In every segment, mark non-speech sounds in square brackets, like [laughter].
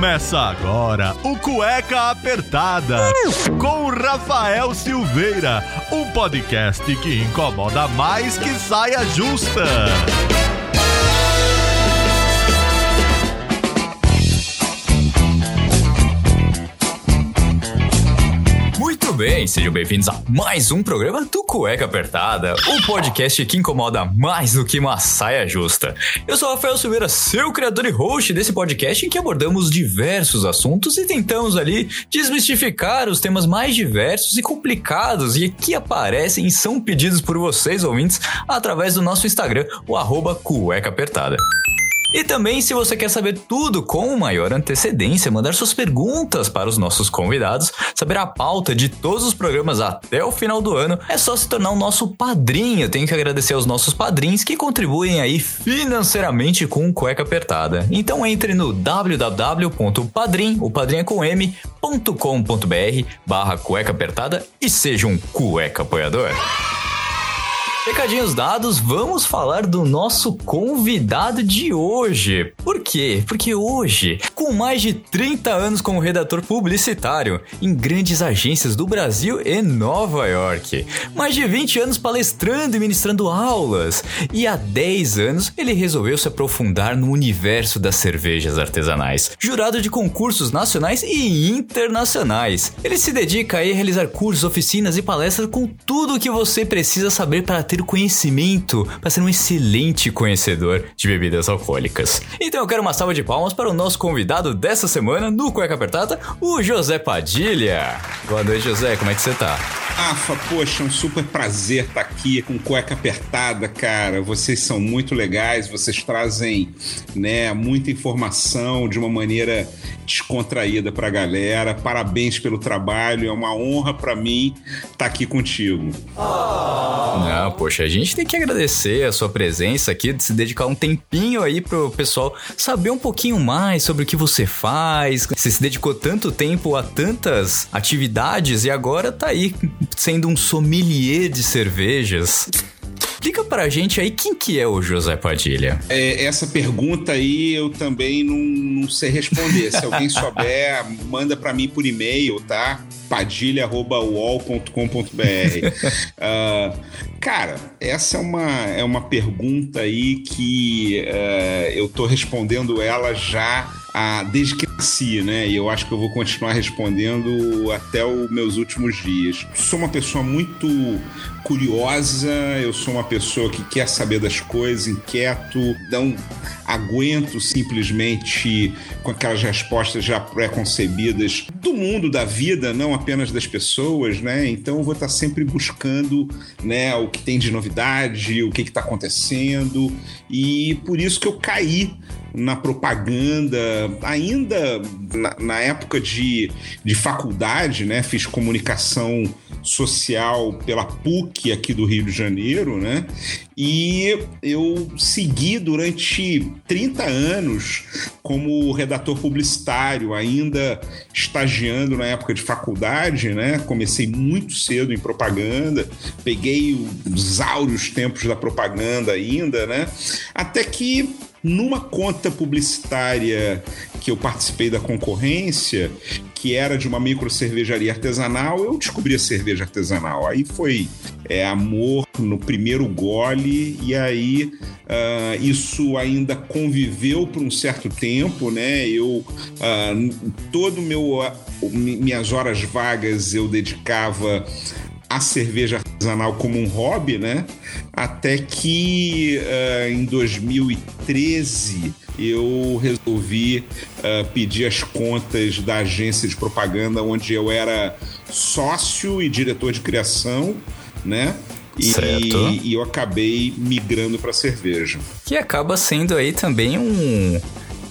Começa agora o Cueca Apertada com Rafael Silveira, um podcast que incomoda mais que saia justa. Bem, sejam bem-vindos a mais um programa do Cueca Apertada, o podcast que incomoda mais do que uma saia justa. Eu sou Rafael Silveira, seu criador e host desse podcast em que abordamos diversos assuntos e tentamos ali desmistificar os temas mais diversos e complicados e que aparecem e são pedidos por vocês ouvintes através do nosso Instagram, o arroba Cueca Apertada. E também, se você quer saber tudo com maior antecedência, mandar suas perguntas para os nossos convidados, saber a pauta de todos os programas até o final do ano, é só se tornar o nosso padrinho. Tenho que agradecer aos nossos padrinhos que contribuem aí financeiramente com Cueca Apertada. Então entre no www.padrim, o padrinho é com m.com.br barra cueca apertada e seja um cueca apoiador. Recadinhos dados, vamos falar do nosso convidado de hoje. Por quê? Porque hoje, com mais de 30 anos como redator publicitário em grandes agências do Brasil e Nova York, mais de 20 anos palestrando e ministrando aulas, e há 10 anos ele resolveu se aprofundar no universo das cervejas artesanais, jurado de concursos nacionais e internacionais. Ele se dedica a realizar cursos, oficinas e palestras com tudo o que você precisa saber para ter o conhecimento para ser um excelente conhecedor de bebidas alcoólicas. Então eu quero uma salva de palmas para o nosso convidado dessa semana no Cueca Apertada, o José Padilha. Boa noite, José, como é que você tá? Rafa, poxa, é um super prazer estar aqui com cueca apertada, cara. Vocês são muito legais, vocês trazem, né, muita informação de uma maneira descontraída pra galera. Parabéns pelo trabalho, é uma honra para mim estar aqui contigo. Não, poxa, a gente tem que agradecer a sua presença aqui, de se dedicar um tempinho aí pro pessoal saber um pouquinho mais sobre o que você faz. Você se dedicou tanto tempo a tantas atividades e agora tá aí sendo um sommelier de cervejas. Explica pra gente aí quem que é o José Padilha. É, essa pergunta aí eu também não, não sei responder. Se alguém [laughs] souber, manda para mim por e-mail, tá? padilha.uol.com.br. uh, [laughs] cara, essa é uma, é uma pergunta aí que uh, eu tô respondendo ela já ah, desde que nasci, né? E eu acho que eu vou continuar respondendo até os meus últimos dias. Sou uma pessoa muito curiosa, eu sou uma pessoa que quer saber das coisas, inquieto, não aguento simplesmente com aquelas respostas já pré-concebidas do mundo, da vida, não apenas das pessoas, né? Então eu vou estar sempre buscando, né, o que tem de novidade, o que está acontecendo, e por isso que eu caí na propaganda, ainda na, na época de, de faculdade, né? Fiz comunicação social pela PUC aqui do Rio de Janeiro, né? E eu segui durante 30 anos como redator publicitário, ainda estagiando na época de faculdade, né? Comecei muito cedo em propaganda, peguei os áureos tempos da propaganda ainda, né? Até que numa conta publicitária que eu participei da concorrência, que era de uma micro cervejaria artesanal, eu descobri a cerveja artesanal. Aí foi é, amor no primeiro gole, e aí uh, isso ainda conviveu por um certo tempo, né? Eu, uh, todo meu, uh, minhas horas vagas eu dedicava a cerveja artesanal como um hobby, né? Até que uh, em 2013 eu resolvi uh, pedir as contas da agência de propaganda onde eu era sócio e diretor de criação, né? E, e eu acabei migrando para cerveja. Que acaba sendo aí também um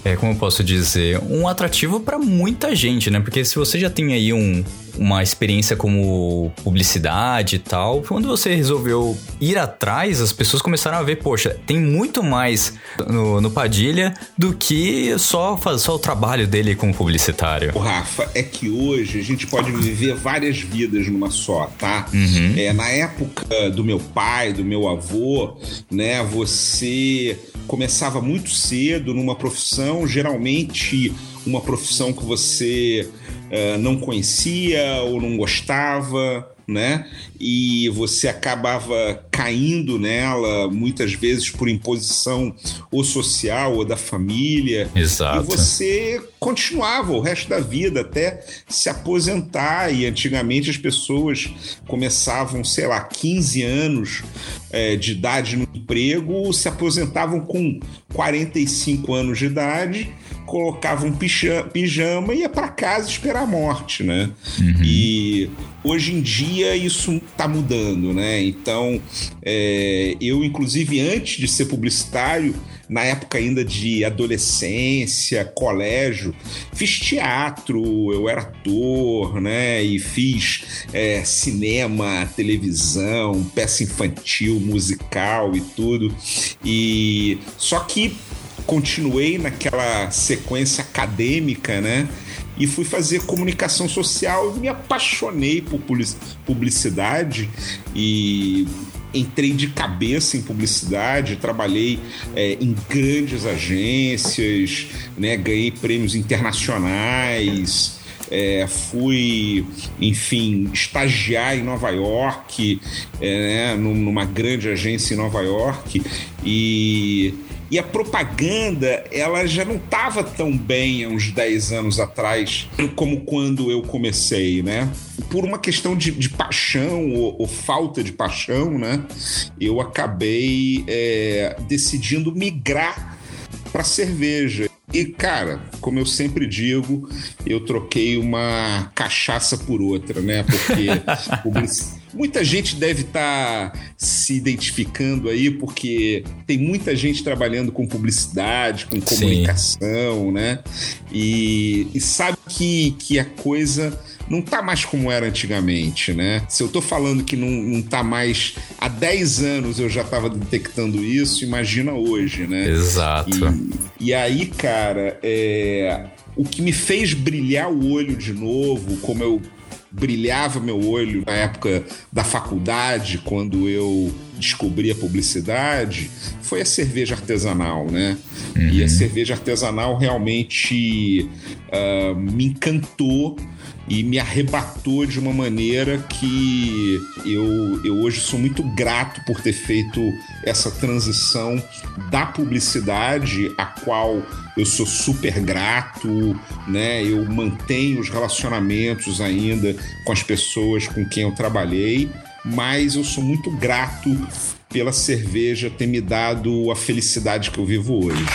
é, como eu posso dizer, um atrativo para muita gente, né? Porque se você já tem aí um, uma experiência como publicidade e tal, quando você resolveu ir atrás, as pessoas começaram a ver, poxa, tem muito mais no, no Padilha do que só, só o trabalho dele como publicitário. O Rafa, é que hoje a gente pode viver várias vidas numa só, tá? Uhum. É, na época do meu pai, do meu avô, né, você começava muito cedo numa profissão, geralmente uma profissão que você uh, não conhecia ou não gostava né? E você acabava caindo nela muitas vezes por imposição ou social ou da família. Exato. E você continuava o resto da vida até se aposentar. E antigamente as pessoas começavam, sei lá, 15 anos é, de idade no emprego, se aposentavam com 45 anos de idade colocava um pijama e ia para casa esperar a morte, né? Uhum. E hoje em dia isso está mudando, né? Então, é, eu, inclusive, antes de ser publicitário, na época ainda de adolescência, colégio, fiz teatro, eu era ator, né? E fiz é, cinema, televisão, peça infantil, musical e tudo. E só que continuei naquela sequência acadêmica, né? E fui fazer comunicação social me apaixonei por publicidade e entrei de cabeça em publicidade, trabalhei é, em grandes agências, né? Ganhei prêmios internacionais. É, fui, enfim, estagiar em Nova York, é, né, numa grande agência em Nova York, e e a propaganda, ela já não estava tão bem há uns 10 anos atrás como quando eu comecei, né? Por uma questão de, de paixão ou, ou, falta de paixão, né? Eu acabei é, decidindo migrar para cerveja. E, cara, como eu sempre digo, eu troquei uma cachaça por outra, né? Porque [laughs] Muita gente deve estar tá se identificando aí, porque tem muita gente trabalhando com publicidade, com comunicação, Sim. né? E, e, sabe que, que a coisa não tá mais como era antigamente, né? Se eu tô falando que não, não tá mais. Há 10 anos eu já tava detectando isso, imagina hoje, né? Exato. E, e aí, cara, é, o que me fez brilhar o olho de novo, como eu brilhava meu olho na época da faculdade, quando eu descobri a publicidade, foi a cerveja artesanal, né? Uhum. E a uhum. cerveja artesanal realmente uh, me encantou e me arrebatou de uma maneira que eu, eu hoje sou muito grato por ter feito essa transição da publicidade, a qual eu sou super grato, né? Eu mantenho os relacionamentos ainda com as pessoas com quem eu trabalhei, mas eu sou muito grato pela cerveja ter me dado a felicidade que eu vivo hoje.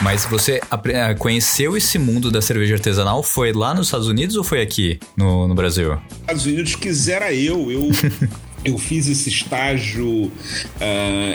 Mas você eh, conheceu esse mundo da cerveja artesanal? Foi lá nos Estados Unidos ou foi aqui no, no Brasil? Estados Unidos quisera eu. Eu, [laughs] eu fiz esse estágio uh,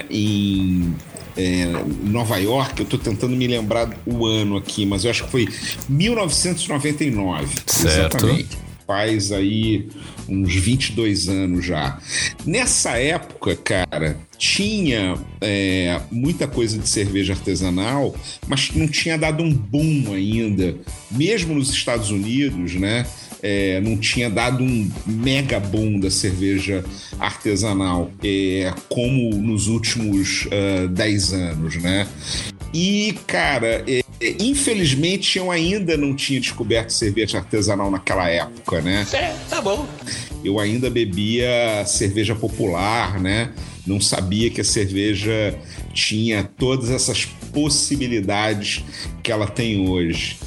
em é, Nova York, eu estou tentando me lembrar o ano aqui, mas eu acho que foi 1999. Certo. Exatamente. Faz aí uns 22 anos já. Nessa época, cara, tinha é, muita coisa de cerveja artesanal, mas não tinha dado um boom ainda. Mesmo nos Estados Unidos, né? É, não tinha dado um mega boom da cerveja artesanal, é, como nos últimos uh, 10 anos, né? E, cara, é, infelizmente eu ainda não tinha descoberto cerveja artesanal naquela época, né? É, tá bom. Eu ainda bebia cerveja popular, né? Não sabia que a cerveja tinha todas essas possibilidades que ela tem hoje.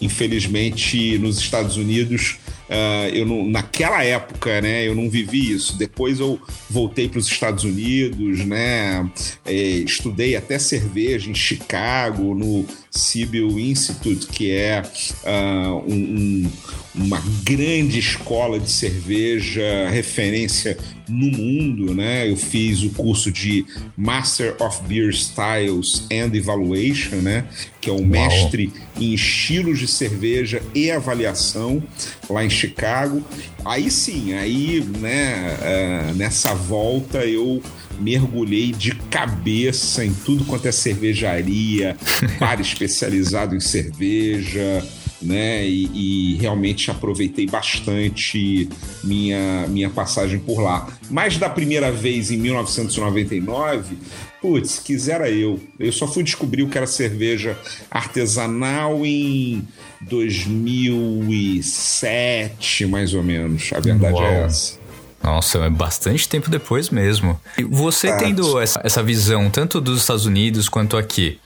Infelizmente, nos Estados Unidos, Uh, eu não, naquela época, né, eu não vivi isso. Depois eu voltei para os Estados Unidos, né, é, estudei até cerveja em Chicago, no Sibyl Institute, que é uh, um, um, uma grande escola de cerveja, referência no mundo, né? Eu fiz o curso de Master of Beer Styles and Evaluation, né? Que é o Uau. mestre em estilos de cerveja e avaliação lá em Chicago. Aí sim, aí, né? Uh, nessa volta eu mergulhei de cabeça em tudo quanto é cervejaria, [laughs] bar especializado em cerveja, né? E, e, realmente aproveitei bastante minha, minha passagem por lá. Mas da primeira vez em 1999, putz, quisera eu. Eu só fui descobrir o que era cerveja artesanal em 2007, mais ou menos. A verdade é Uau. é essa. Nossa, é bastante tempo depois mesmo. E você tendo essa, essa, visão, tanto dos Estados Unidos quanto aqui,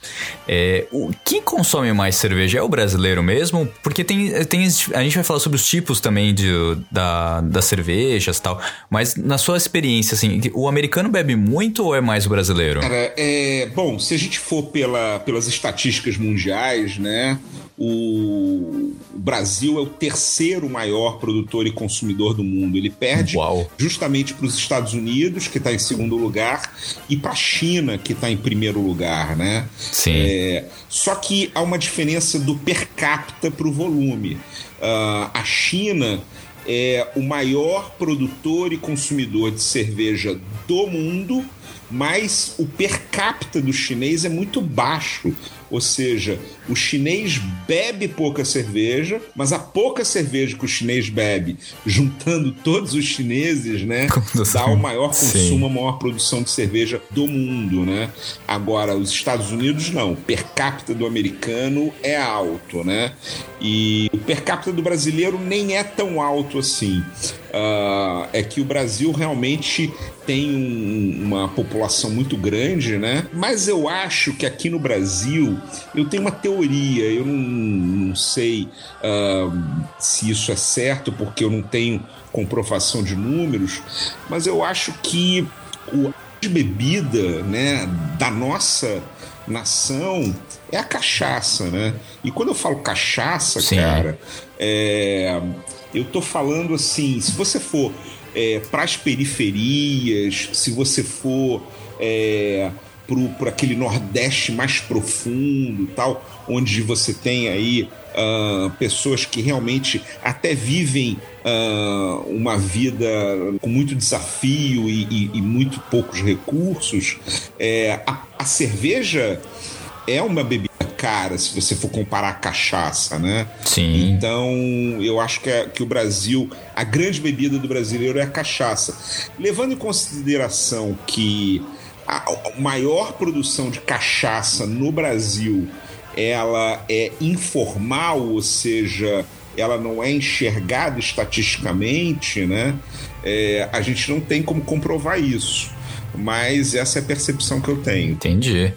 é, o, quem consome mais cerveja é o brasileiro mesmo? Porque tem, tem a gente vai falar sobre os tipos também de, da, das cervejas e tal, mas na sua experiência, assim, o americano bebe muito ou é mais o brasileiro? Cara, é, bom, se a gente for pela, pelas estatísticas mundiais, né, o Brasil é o terceiro maior produtor e consumidor do mundo. Ele perde Uau. justamente para os Estados Unidos, que está em segundo lugar, e para a China, que está em primeiro lugar, né? Sim. É, só que há uma diferença do per capita para o volume. Uh, a China é o maior produtor e consumidor de cerveja do mundo, mas o per capita do chinês é muito baixo. Ou seja, o chinês bebe pouca cerveja, mas a pouca cerveja que o chinês bebe, juntando todos os chineses, né, [laughs] dá o maior consumo, Sim. a maior produção de cerveja do mundo, né? Agora, os Estados Unidos não. O per capita do americano é alto, né? E o per capita do brasileiro nem é tão alto assim. Uh, é que o Brasil realmente tem um, uma população muito grande, né? Mas eu acho que aqui no Brasil eu tenho uma teoria, eu não, não sei uh, se isso é certo, porque eu não tenho comprovação de números, mas eu acho que o de bebida, né, da nossa nação é a cachaça, né? E quando eu falo cachaça, Sim. cara, é, eu tô falando assim, se você for é, para as periferias, se você for é, para aquele Nordeste mais profundo, tal, onde você tem aí uh, pessoas que realmente até vivem uh, uma vida com muito desafio e, e, e muito poucos recursos, é, a, a cerveja é uma bebida cara se você for comparar a cachaça, né? Sim. Então, eu acho que, é, que o Brasil, a grande bebida do brasileiro é a cachaça. Levando em consideração que a maior produção de cachaça no Brasil ela é informal, ou seja, ela não é enxergada estatisticamente, né? É, a gente não tem como comprovar isso. Mas essa é a percepção que eu tenho. Entendi.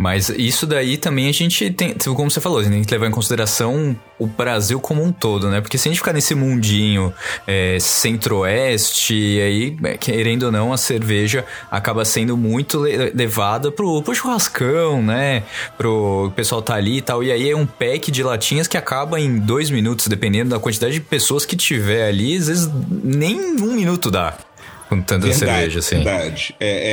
Mas isso daí também a gente tem, como você falou, a gente tem que levar em consideração o Brasil como um todo, né? Porque se a gente ficar nesse mundinho é, centro-oeste, aí, é, querendo ou não, a cerveja acaba sendo muito levada pro, pro churrascão, né? Pro pessoal tá ali e tal. E aí é um pack de latinhas que acaba em dois minutos, dependendo da quantidade de pessoas que tiver ali. Às vezes nem um minuto dá. Com tanta verdade, cerveja, assim. Verdade. É,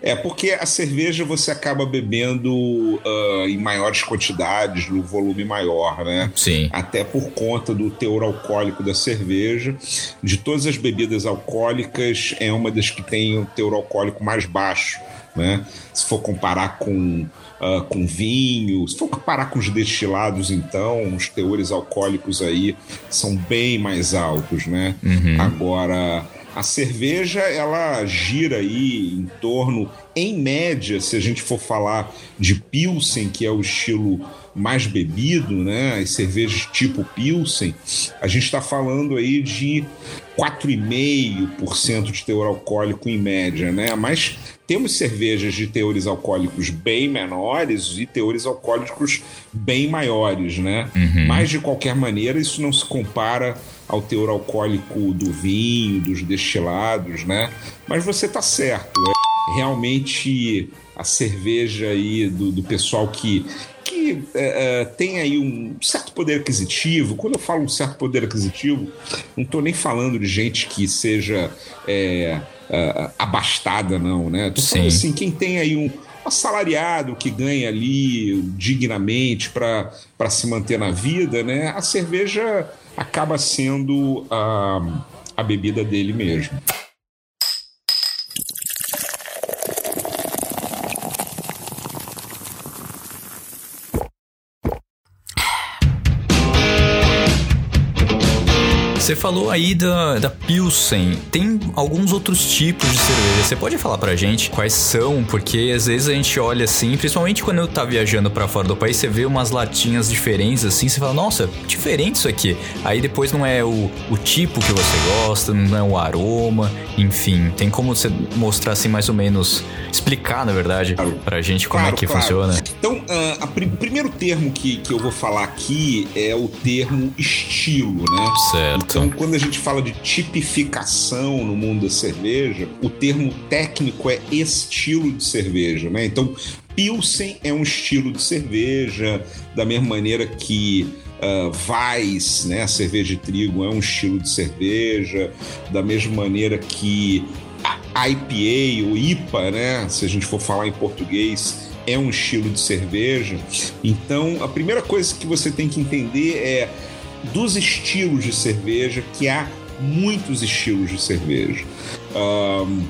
é. é porque a cerveja você acaba bebendo uh, em maiores quantidades, no volume maior, né? Sim. Até por conta do teor alcoólico da cerveja. De todas as bebidas alcoólicas, é uma das que tem o teor alcoólico mais baixo, né? Se for comparar com Uh, com vinho. Se for comparar com os destilados, então, os teores alcoólicos aí são bem mais altos, né? Uhum. Agora, a cerveja ela gira aí em torno, em média, se a gente for falar de Pilsen, que é o estilo mais bebido, né? As cervejas tipo Pilsen, a gente está falando aí de 4,5% de teor alcoólico em média, né? Mas temos cervejas de teores alcoólicos bem menores e teores alcoólicos bem maiores, né? Uhum. Mas de qualquer maneira, isso não se compara ao teor alcoólico do vinho, dos destilados, né? Mas você tá certo. É realmente a cerveja aí do, do pessoal que que é, é, tem aí um certo poder aquisitivo. Quando eu falo um certo poder aquisitivo, não estou nem falando de gente que seja é, é, abastada, não, né? Tô falando assim, quem tem aí um, assalariado que ganha ali dignamente para se manter na vida, né? A cerveja acaba sendo a, a bebida dele mesmo. Você falou aí da, da Pilsen. Tem alguns outros tipos de cerveja. Você pode falar pra gente quais são? Porque às vezes a gente olha assim, principalmente quando eu tá viajando para fora do país, você vê umas latinhas diferentes assim, você fala, nossa, diferente isso aqui. Aí depois não é o, o tipo que você gosta, não é o aroma, enfim. Tem como você mostrar assim mais ou menos, explicar na verdade, claro. pra gente como é claro, é que claro. funciona? Então, uh, pr primeiro termo que, que eu vou falar aqui é o termo estilo, né? Certo. Então, quando a gente fala de tipificação no mundo da cerveja, o termo técnico é estilo de cerveja, né? Então, Pilsen é um estilo de cerveja, da mesma maneira que uh, Weiss, né, a cerveja de trigo, é um estilo de cerveja, da mesma maneira que a IPA ou IPA, né, se a gente for falar em português, é um estilo de cerveja. Então, a primeira coisa que você tem que entender é dos estilos de cerveja, que há muitos estilos de cerveja. Um,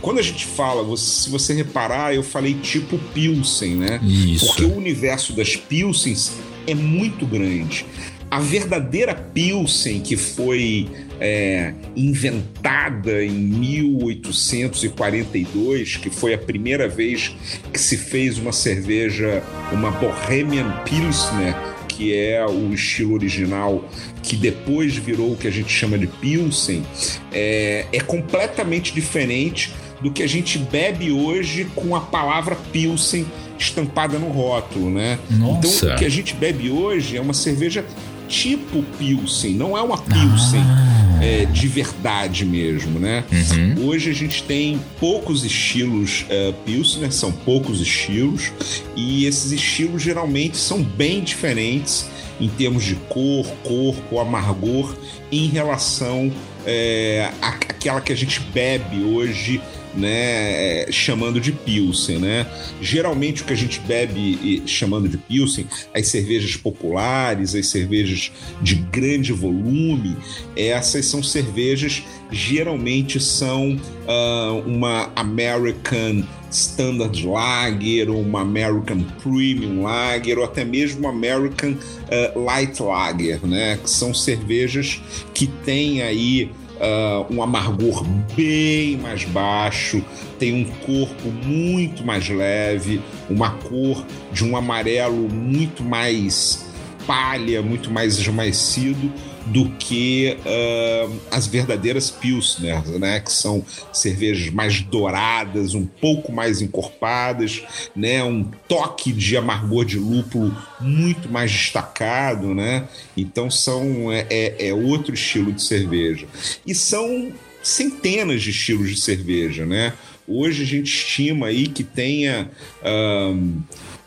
quando a gente fala, você, se você reparar, eu falei tipo Pilsen, né? Isso. Porque o universo das Pilsens é muito grande. A verdadeira Pilsen, que foi é, inventada em 1842, que foi a primeira vez que se fez uma cerveja, uma Bohemian Pilsner, que é o estilo original, que depois virou o que a gente chama de Pilsen, é, é completamente diferente do que a gente bebe hoje com a palavra Pilsen estampada no rótulo, né? Nossa. Então, o que a gente bebe hoje é uma cerveja tipo Pilsen, não é uma Pilsen. Ah é, de verdade mesmo, né? Uhum. Hoje a gente tem poucos estilos uh, Pilsner, são poucos estilos, e esses estilos geralmente são bem diferentes em termos de cor, corpo, amargor, em relação é, àquela que a gente bebe hoje né, é, chamando de Pilsen, né? Geralmente o que a gente bebe chamando de Pilsen, as cervejas populares, as cervejas de grande volume, essas são cervejas geralmente são uh, uma American Standard Lager, ou uma American Premium Lager, ou até mesmo uma American uh, Light Lager, né? Que são cervejas que têm aí uh, um amargor bem mais baixo, tem um corpo muito mais leve, uma cor de um amarelo muito mais palha, muito mais esmaecido do que uh, as verdadeiras Pilsner, né? Que são cervejas mais douradas, um pouco mais encorpadas, né? Um toque de amargor de lúpulo muito mais destacado, né? Então são é, é, é outro estilo de cerveja e são centenas de estilos de cerveja, né? Hoje a gente estima aí que tenha, um,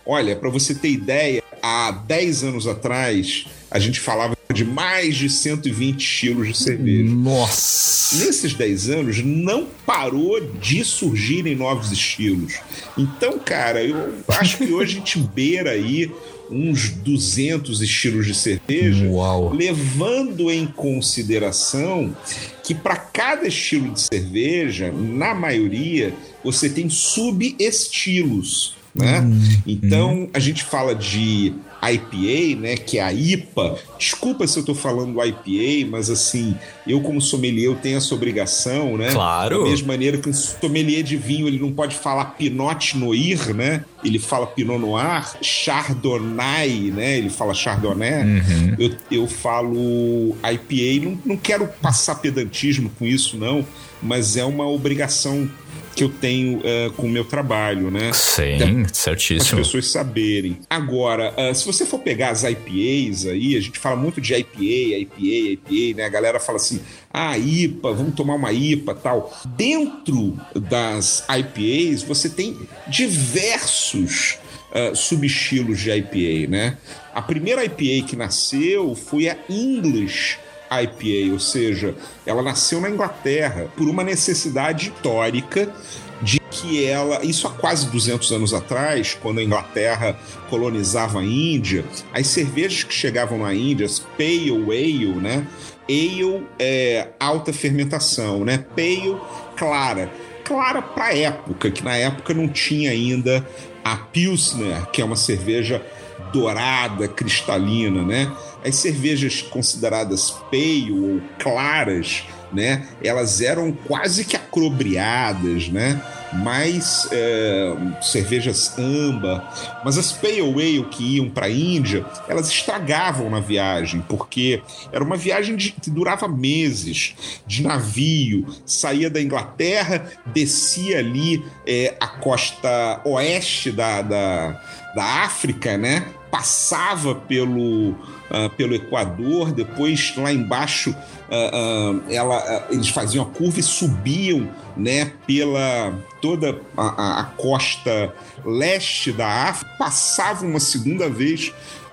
olha, para você ter ideia, há 10 anos atrás a gente falava de mais de 120 estilos de cerveja. Nossa! Nesses 10 anos, não parou de surgirem novos estilos. Então, cara, eu acho que hoje a gente [laughs] beira aí uns 200 estilos de cerveja, Uau. levando em consideração que para cada estilo de cerveja, na maioria, você tem subestilos. Né? Hum, então hum. a gente fala de IPA, né, que é a IPA. Desculpa se eu estou falando IPA, mas assim, eu como sommelier eu tenho essa obrigação, né? Claro. Da mesma maneira que um sommelier de vinho, ele não pode falar Pinot Noir, né? Ele fala Pinot Noir, Chardonnay, né? Ele fala Chardonnay. Uhum. Eu, eu falo IPA, não, não quero passar pedantismo com isso, não, mas é uma obrigação que eu tenho uh, com o meu trabalho, né? Sim, certíssimo. As pessoas saberem. Agora, uh, se você for pegar as IPAs aí, a gente fala muito de IPA, IPA, IPA, né? A galera fala assim, ah, IPA, vamos tomar uma IPA tal. Dentro das IPAs, você tem diversos uh, subestilos de IPA, né? A primeira IPA que nasceu foi a English IPA, ou seja, ela nasceu na Inglaterra por uma necessidade histórica de que ela, isso há quase 200 anos atrás, quando a Inglaterra colonizava a Índia, as cervejas que chegavam na Índia, as Pale Ale, né? Ale é alta fermentação, né? Pale, clara. Clara para época, que na época não tinha ainda a Pilsner, que é uma cerveja dourada, cristalina, né? As cervejas consideradas pale ou claras, né? Elas eram quase que acrobriadas, né? Mais é, cervejas amba, mas as pale ale que iam para a Índia, elas estragavam na viagem, porque era uma viagem de, que durava meses, de navio, saía da Inglaterra, descia ali é, a costa oeste da, da, da África, né? Passava pelo, uh, pelo Equador, depois lá embaixo uh, uh, ela, eles faziam a curva e subiam né, pela toda a, a costa leste da África, passavam uma segunda vez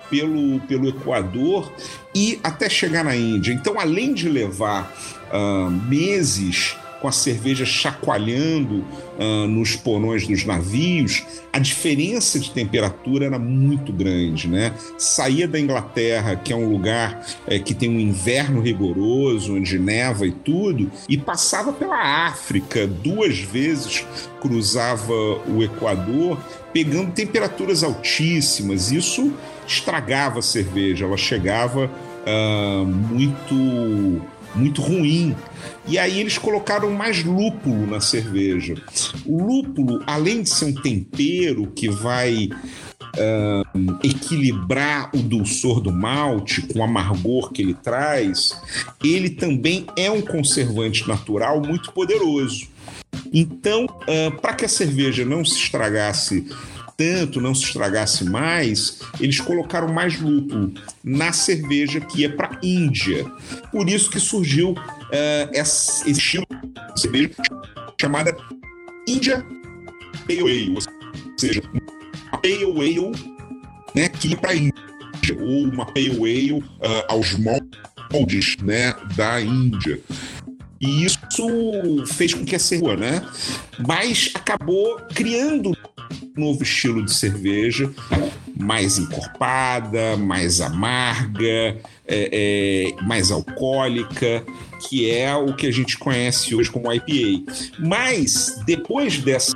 pelo, pelo Equador e até chegar na Índia. Então, além de levar meses com a cerveja chacoalhando uh, nos porões dos navios, a diferença de temperatura era muito grande, né? Saía da Inglaterra, que é um lugar é, que tem um inverno rigoroso, onde neva e tudo, e passava pela África, duas vezes cruzava o Equador, pegando temperaturas altíssimas. Isso estragava a cerveja, ela chegava uh, muito muito ruim. E aí eles colocaram mais lúpulo na cerveja. O lúpulo, além de ser um tempero que vai uh, equilibrar o dulçor do malte com o amargor que ele traz, ele também é um conservante natural muito poderoso. Então, uh, para que a cerveja não se estragasse tanto, não se estragasse mais, eles colocaram mais lúpulo na cerveja que ia para Índia. Por isso que surgiu uh, esse estilo de cerveja chamada India Pale Ale, ou seja, uma Pale Ale né, que ia para Índia, ou uma Pale Ale uh, aos moldes né, da Índia. E isso fez com que a cerveja, né? Mas acabou criando novo estilo de cerveja, mais encorpada, mais amarga, é, é, mais alcoólica, que é o que a gente conhece hoje como IPA. Mas depois dessa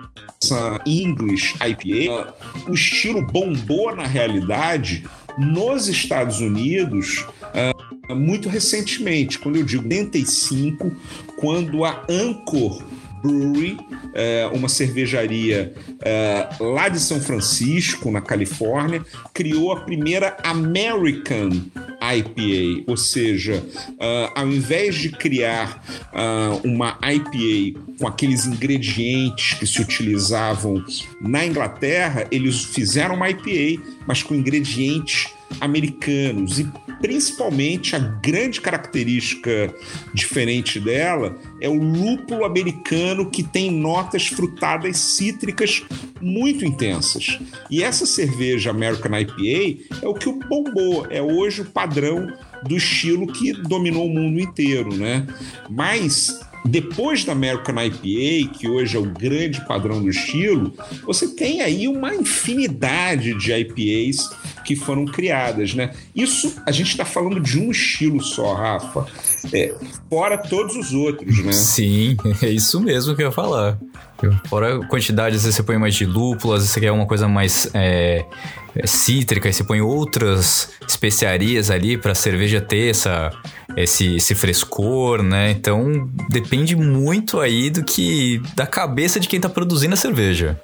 English IPA, o estilo bombou na realidade nos Estados Unidos uh, muito recentemente, quando eu digo 85, quando a Anchor Brewery, é, uma cervejaria é, lá de São Francisco, na Califórnia, criou a primeira American IPA, ou seja, uh, ao invés de criar uh, uma IPA com aqueles ingredientes que se utilizavam na Inglaterra, eles fizeram uma IPA, mas com ingredientes americanos e principalmente a grande característica diferente dela é o lúpulo americano que tem notas frutadas cítricas muito intensas. E essa cerveja American IPA é o que o bombou, é hoje o padrão do estilo que dominou o mundo inteiro, né? Mas depois da American IPA, que hoje é o grande padrão do estilo, você tem aí uma infinidade de IPAs que foram criadas, né? Isso a gente está falando de um estilo só, Rafa. É, fora todos os outros, né? Sim, é isso mesmo que eu ia falar. Fora a quantidade, às vezes você põe mais de lúpulo, às vezes você quer uma coisa mais é, é cítrica, e você põe outras especiarias ali para a cerveja ter essa, esse, esse frescor, né? Então depende muito aí do que da cabeça de quem está produzindo a cerveja.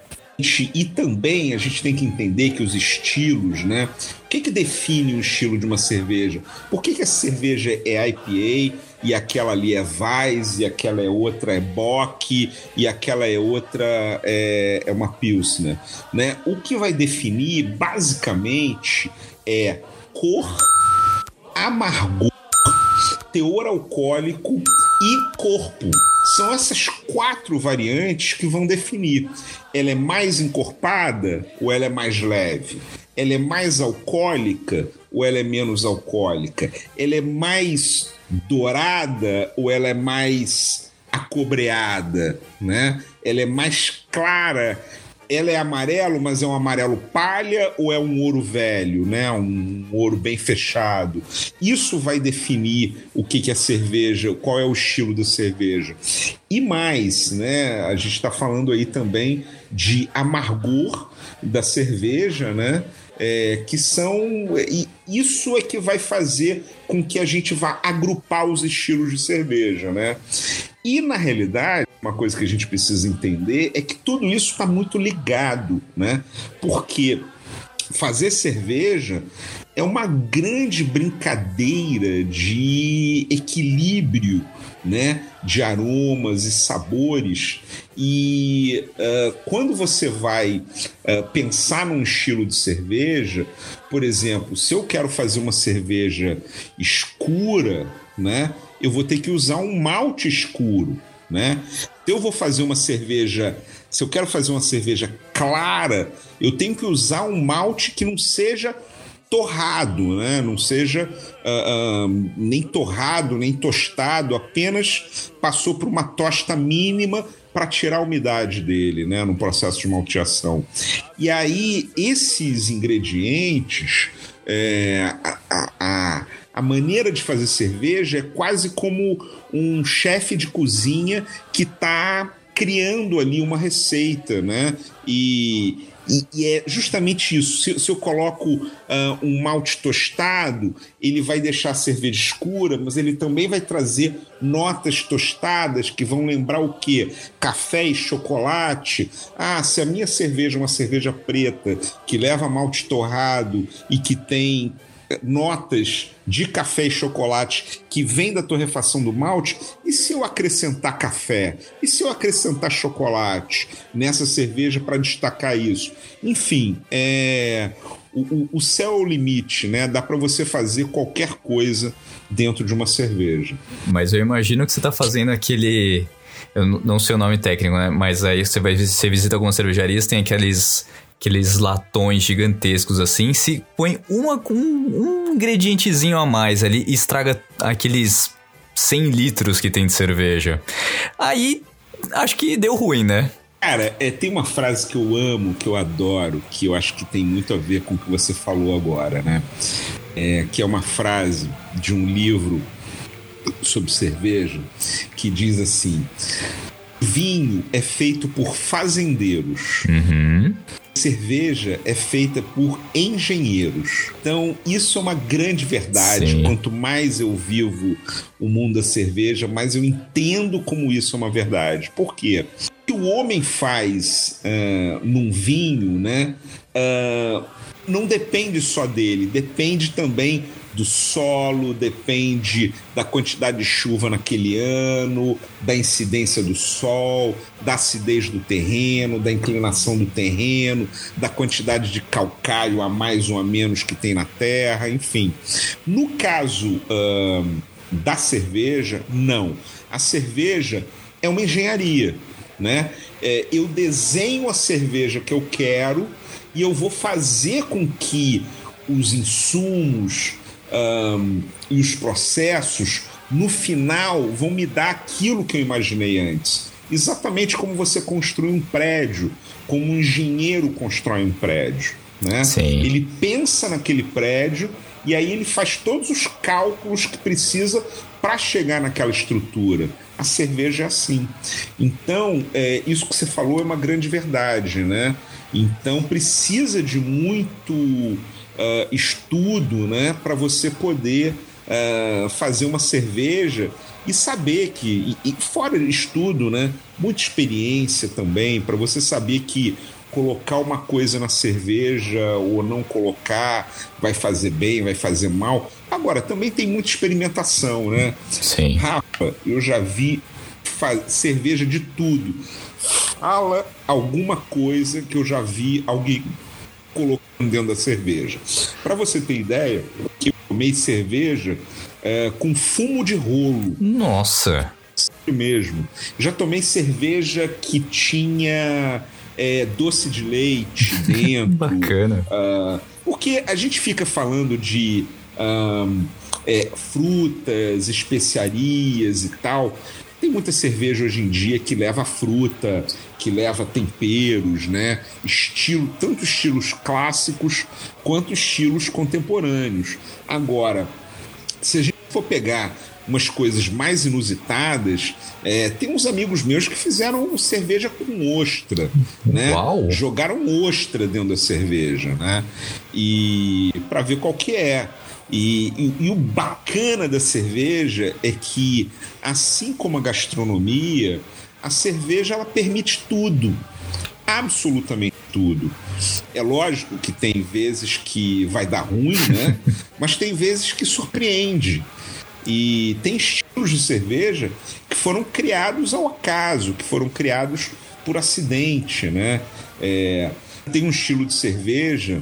E também a gente tem que entender que os estilos, né? O que, que define o estilo de uma cerveja? Por que, que cerveja é IPA e aquela ali é Weiss e aquela é outra é Bock e aquela é outra é, é uma Pilsner, né? O que vai definir basicamente é cor, amargor, teor alcoólico e corpo. São essas quatro variantes que vão definir. Ela é mais encorpada ou ela é mais leve? Ela é mais alcoólica ou ela é menos alcoólica? Ela é mais dourada ou ela é mais acobreada, né? Ela é mais clara ela é amarelo, mas é um amarelo palha ou é um ouro velho, né? Um ouro bem fechado. Isso vai definir o que, que é cerveja, qual é o estilo da cerveja. E mais, né? A gente está falando aí também de amargor da cerveja, né? É, que são. E isso é que vai fazer com que a gente vá agrupar os estilos de cerveja, né? E na realidade, uma coisa que a gente precisa entender é que tudo isso está muito ligado, né? Porque fazer cerveja é uma grande brincadeira de equilíbrio, né? De aromas e sabores. E uh, quando você vai uh, pensar num estilo de cerveja, por exemplo, se eu quero fazer uma cerveja escura, né? Eu vou ter que usar um malte escuro, né? Se eu vou fazer uma cerveja, se eu quero fazer uma cerveja clara, eu tenho que usar um malte que não seja torrado, né? Não seja uh, uh, nem torrado, nem tostado, apenas passou por uma tosta mínima para tirar a umidade dele, né? No processo de malteação. E aí, esses ingredientes, é, a, a, a maneira de fazer cerveja é quase como um chefe de cozinha que está criando ali uma receita, né? E, e, e é justamente isso. Se, se eu coloco uh, um malte tostado, ele vai deixar a cerveja escura, mas ele também vai trazer notas tostadas que vão lembrar o quê? Café e chocolate. Ah, se a minha cerveja é uma cerveja preta que leva malte torrado e que tem notas de café e chocolate que vem da torrefação do malte, e se eu acrescentar café? E se eu acrescentar chocolate nessa cerveja para destacar isso? Enfim, é, o, o céu é o limite, né? Dá para você fazer qualquer coisa dentro de uma cerveja. Mas eu imagino que você está fazendo aquele eu não sei o nome técnico, né? Mas aí você vai você visita algumas cervejarias, tem aqueles aqueles latões gigantescos assim, se põe uma com um ingredientezinho a mais ali e estraga aqueles 100 litros que tem de cerveja. Aí acho que deu ruim, né? Cara, é, tem uma frase que eu amo, que eu adoro, que eu acho que tem muito a ver com o que você falou agora, né? É, que é uma frase de um livro sobre cerveja que diz assim: vinho é feito por fazendeiros. Uhum cerveja é feita por engenheiros. Então, isso é uma grande verdade. Sim. Quanto mais eu vivo o mundo da cerveja, mais eu entendo como isso é uma verdade. Por quê? O que o homem faz uh, num vinho, né? Uh, não depende só dele, depende também do solo, depende da quantidade de chuva naquele ano, da incidência do sol, da acidez do terreno, da inclinação do terreno, da quantidade de calcário a mais ou a menos que tem na terra, enfim. No caso da cerveja, não. A cerveja é uma engenharia, né? É, eu desenho a cerveja que eu quero e eu vou fazer com que os insumos, um, e os processos, no final, vão me dar aquilo que eu imaginei antes. Exatamente como você construi um prédio, como um engenheiro constrói um prédio. Né? Sim. Ele pensa naquele prédio e aí ele faz todos os cálculos que precisa para chegar naquela estrutura. A cerveja é assim. Então, é, isso que você falou é uma grande verdade, né? Então precisa de muito uh, estudo né, para você poder uh, fazer uma cerveja e saber que, e, e fora estudo, né, muita experiência também, para você saber que colocar uma coisa na cerveja ou não colocar vai fazer bem, vai fazer mal. Agora, também tem muita experimentação, né? Sim. Rafa, eu já vi cerveja de tudo. Fala alguma coisa que eu já vi alguém colocando dentro da cerveja. Para você ter ideia, eu tomei cerveja é, com fumo de rolo. Nossa! Mesmo. Já tomei cerveja que tinha é, doce de leite [laughs] dentro. Bacana. Uh, porque a gente fica falando de um, é, frutas, especiarias e tal. Tem muita cerveja hoje em dia que leva fruta, que leva temperos, né? Estilo, tanto estilos clássicos quanto estilos contemporâneos. Agora, se a gente for pegar umas coisas mais inusitadas. É, tem uns amigos meus que fizeram cerveja com ostra, né? Uau. Jogaram ostra dentro da cerveja, né? E para ver qual que é. E, e, e, o bacana da cerveja é que, assim como a gastronomia, a cerveja ela permite tudo, absolutamente tudo. É lógico que tem vezes que vai dar ruim, né? [laughs] Mas tem vezes que surpreende. E tem estilos de cerveja que foram criados ao acaso, que foram criados por acidente, né? É, tem um estilo de cerveja,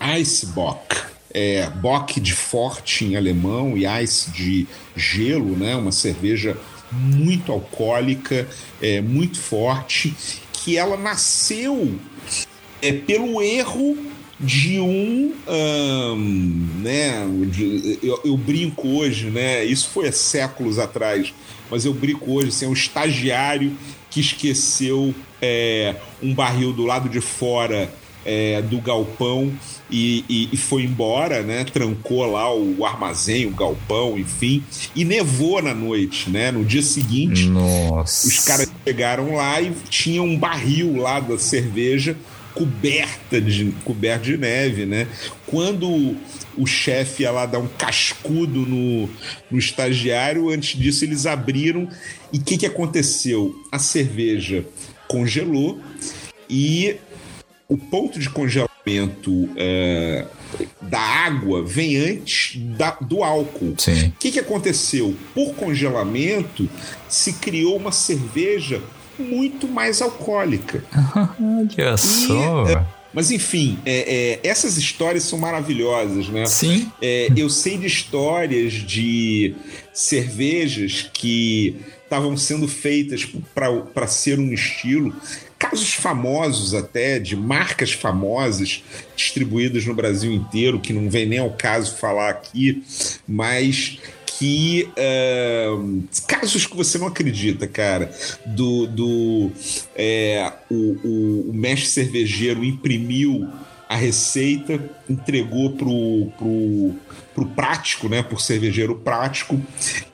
Eisbock, é, Bock de forte em alemão e Ice de gelo, né? Uma cerveja muito alcoólica, é, muito forte, que ela nasceu é, pelo erro de um, um né, de, eu, eu, brinco hoje, né, isso foi há séculos atrás, mas eu brinco hoje, assim, é um estagiário que esqueceu é, um barril do lado de fora é, do galpão e, e, e, foi embora, né? Trancou lá o armazém, o galpão, enfim, e nevou na noite, né? No dia seguinte, Nossa. os caras chegaram lá e tinha um barril lá da cerveja coberta de, coberta de neve, né? Quando o chefe ia lá dar um cascudo no, no estagiário, antes disso eles abriram e o que, que aconteceu? A cerveja congelou e o ponto de congelamento é, da água vem antes da, do álcool. O que, que aconteceu? Por congelamento se criou uma cerveja muito mais alcoólica. Olha só. É, mas enfim, é, é, essas histórias são maravilhosas, né? Sim. É, eu sei de histórias de cervejas que estavam sendo feitas para ser um estilo. Casos famosos até, de marcas famosas distribuídas no Brasil inteiro, que não vem nem ao caso falar aqui, mas que uh, casos que você não acredita, cara, do, do é, o, o, o mestre cervejeiro imprimiu a receita, entregou pro, pro, pro prático, né, por cervejeiro prático,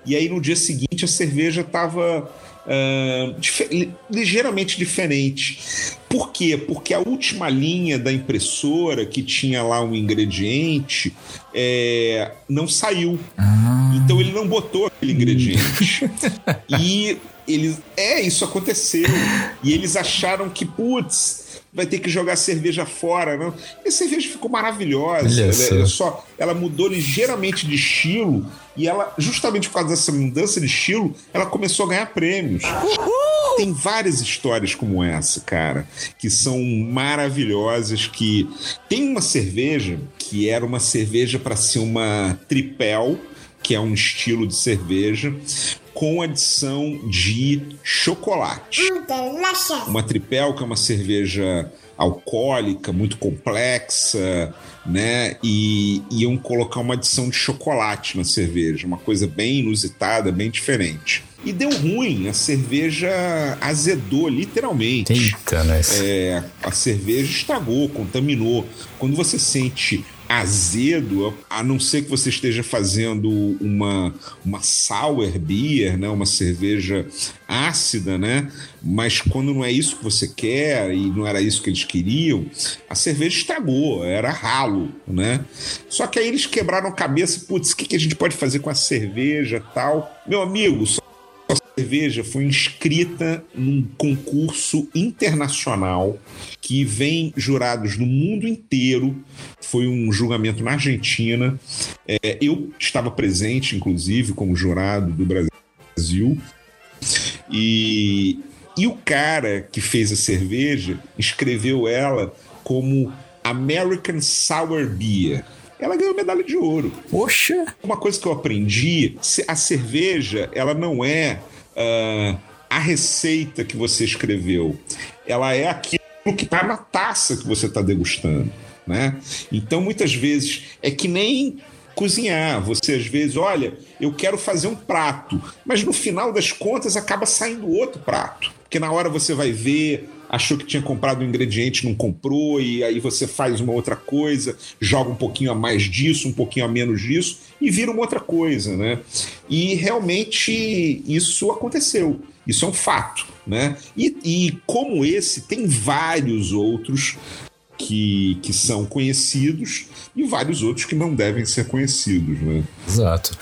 e aí no dia seguinte a cerveja estava Uh, dif ligeiramente diferente. Por quê? Porque a última linha da impressora que tinha lá um ingrediente é, não saiu. Ah. Então ele não botou aquele ingrediente. [laughs] e eles. É, isso aconteceu. E eles acharam que, putz, vai ter que jogar cerveja fora, não. E a cerveja ficou maravilhosa. Ela, só, ela mudou ligeiramente de estilo e ela, justamente por causa dessa mudança de estilo, ela começou a ganhar prêmios. Uhul! Tem várias histórias como essa, cara, que são maravilhosas. Que tem uma cerveja que era uma cerveja para ser uma tripel, que é um estilo de cerveja, com adição de chocolate. Uma tripel, que é uma cerveja alcoólica, muito complexa, né? E iam colocar uma adição de chocolate na cerveja, uma coisa bem inusitada, bem diferente. E deu ruim, a cerveja azedou, literalmente. Eita, né? É, a cerveja estragou, contaminou. Quando você sente azedo, a não ser que você esteja fazendo uma, uma sour beer, né? uma cerveja ácida, né? Mas quando não é isso que você quer e não era isso que eles queriam, a cerveja estragou, era ralo, né? Só que aí eles quebraram a cabeça, putz, o que, que a gente pode fazer com a cerveja tal? Meu amigo, só cerveja foi inscrita num concurso internacional que vem jurados no mundo inteiro. Foi um julgamento na Argentina. É, eu estava presente, inclusive, como jurado do Brasil. E, e o cara que fez a cerveja escreveu ela como American Sour Beer ela ganhou medalha de ouro. Poxa! Uma coisa que eu aprendi, a cerveja, ela não é uh, a receita que você escreveu, ela é aquilo que está na taça que você está degustando. Né? Então, muitas vezes, é que nem cozinhar. Você às vezes, olha, eu quero fazer um prato, mas no final das contas acaba saindo outro prato. Porque na hora você vai ver, achou que tinha comprado um ingrediente, não comprou, e aí você faz uma outra coisa, joga um pouquinho a mais disso, um pouquinho a menos disso, e vira uma outra coisa, né? E realmente isso aconteceu. Isso é um fato, né? E, e como esse, tem vários outros que, que são conhecidos e vários outros que não devem ser conhecidos, né? Exato.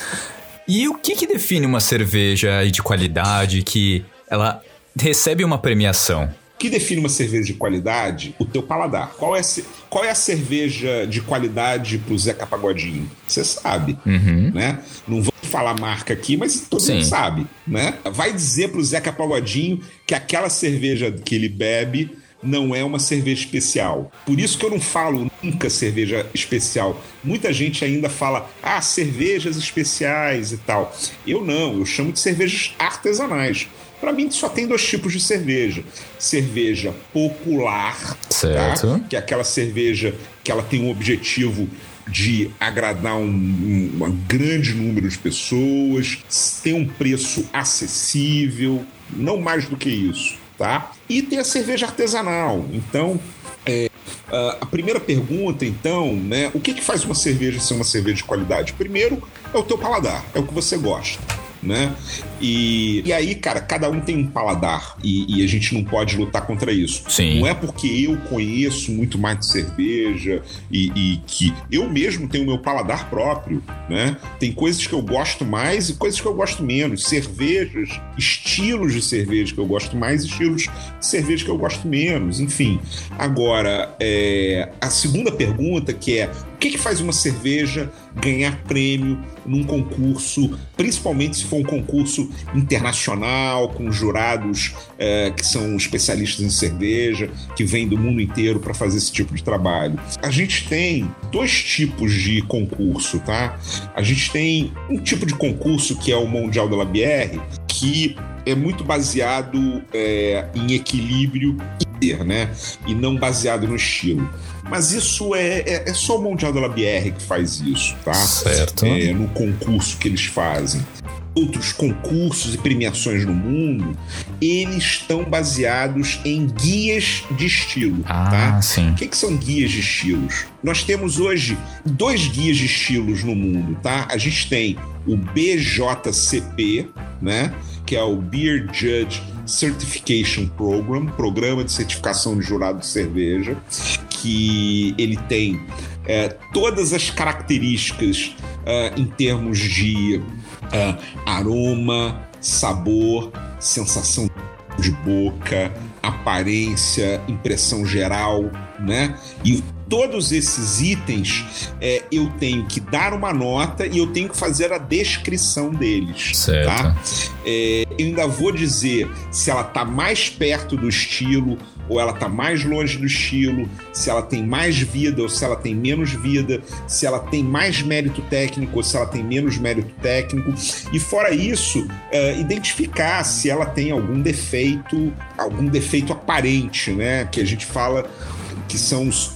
E o que, que define uma cerveja de qualidade que ela recebe uma premiação? Que define uma cerveja de qualidade? O teu paladar. Qual é, qual é a cerveja de qualidade pro Zeca Pagodinho? Você sabe, uhum. né? Não vou falar marca aqui, mas todo Sim. mundo sabe, né? Vai dizer pro Zeca Pagodinho que aquela cerveja que ele bebe não é uma cerveja especial. Por isso que eu não falo nunca cerveja especial. Muita gente ainda fala, ah, cervejas especiais e tal. Eu não, eu chamo de cervejas artesanais. Para mim, só tem dois tipos de cerveja: cerveja popular, tá? que é aquela cerveja que ela tem um objetivo de agradar um, um, um grande número de pessoas, tem um preço acessível, não mais do que isso tá? E tem a cerveja artesanal. Então, é, a primeira pergunta, então, né? O que, que faz uma cerveja ser uma cerveja de qualidade? Primeiro, é o teu paladar, é o que você gosta né? E, e aí, cara, cada um tem um paladar e, e, a gente não pode lutar contra isso. Sim. Não é porque eu conheço muito mais de cerveja e, e que eu mesmo tenho o meu paladar próprio, né? Tem coisas que eu gosto mais e coisas que eu gosto menos. Cervejas, estilos de cerveja que eu gosto mais, estilos de cerveja que eu gosto menos, enfim. Agora, é, a segunda pergunta que é o que, que faz uma cerveja ganhar prêmio num concurso, principalmente se for um concurso internacional, com jurados é, que são especialistas em cerveja, que vêm do mundo inteiro para fazer esse tipo de trabalho. A gente tem dois tipos de concurso, tá? A gente tem um tipo de concurso que é o Mundial da Labière, que é muito baseado é, em equilíbrio né? E não baseado no estilo. Mas isso é, é, é só o Mundial da Labière que faz isso, tá? Certo. É, no concurso que eles fazem. Outros concursos e premiações no mundo, eles estão baseados em guias de estilo, ah, tá? Sim. O que, que são guias de estilos? Nós temos hoje dois guias de estilos no mundo, tá? A gente tem o BJCP, né? Que é o Beer Judge Certification Program, programa de certificação de jurado de cerveja, que ele tem é, todas as características é, em termos de é, aroma, sabor, sensação de boca, aparência, impressão geral, né? E todos esses itens é, eu tenho que dar uma nota e eu tenho que fazer a descrição deles. Certo. Tá? É, eu ainda vou dizer se ela está mais perto do estilo ou ela está mais longe do estilo, se ela tem mais vida ou se ela tem menos vida, se ela tem mais mérito técnico ou se ela tem menos mérito técnico. E fora isso, é, identificar se ela tem algum defeito, algum defeito aparente, né? Que a gente fala que são os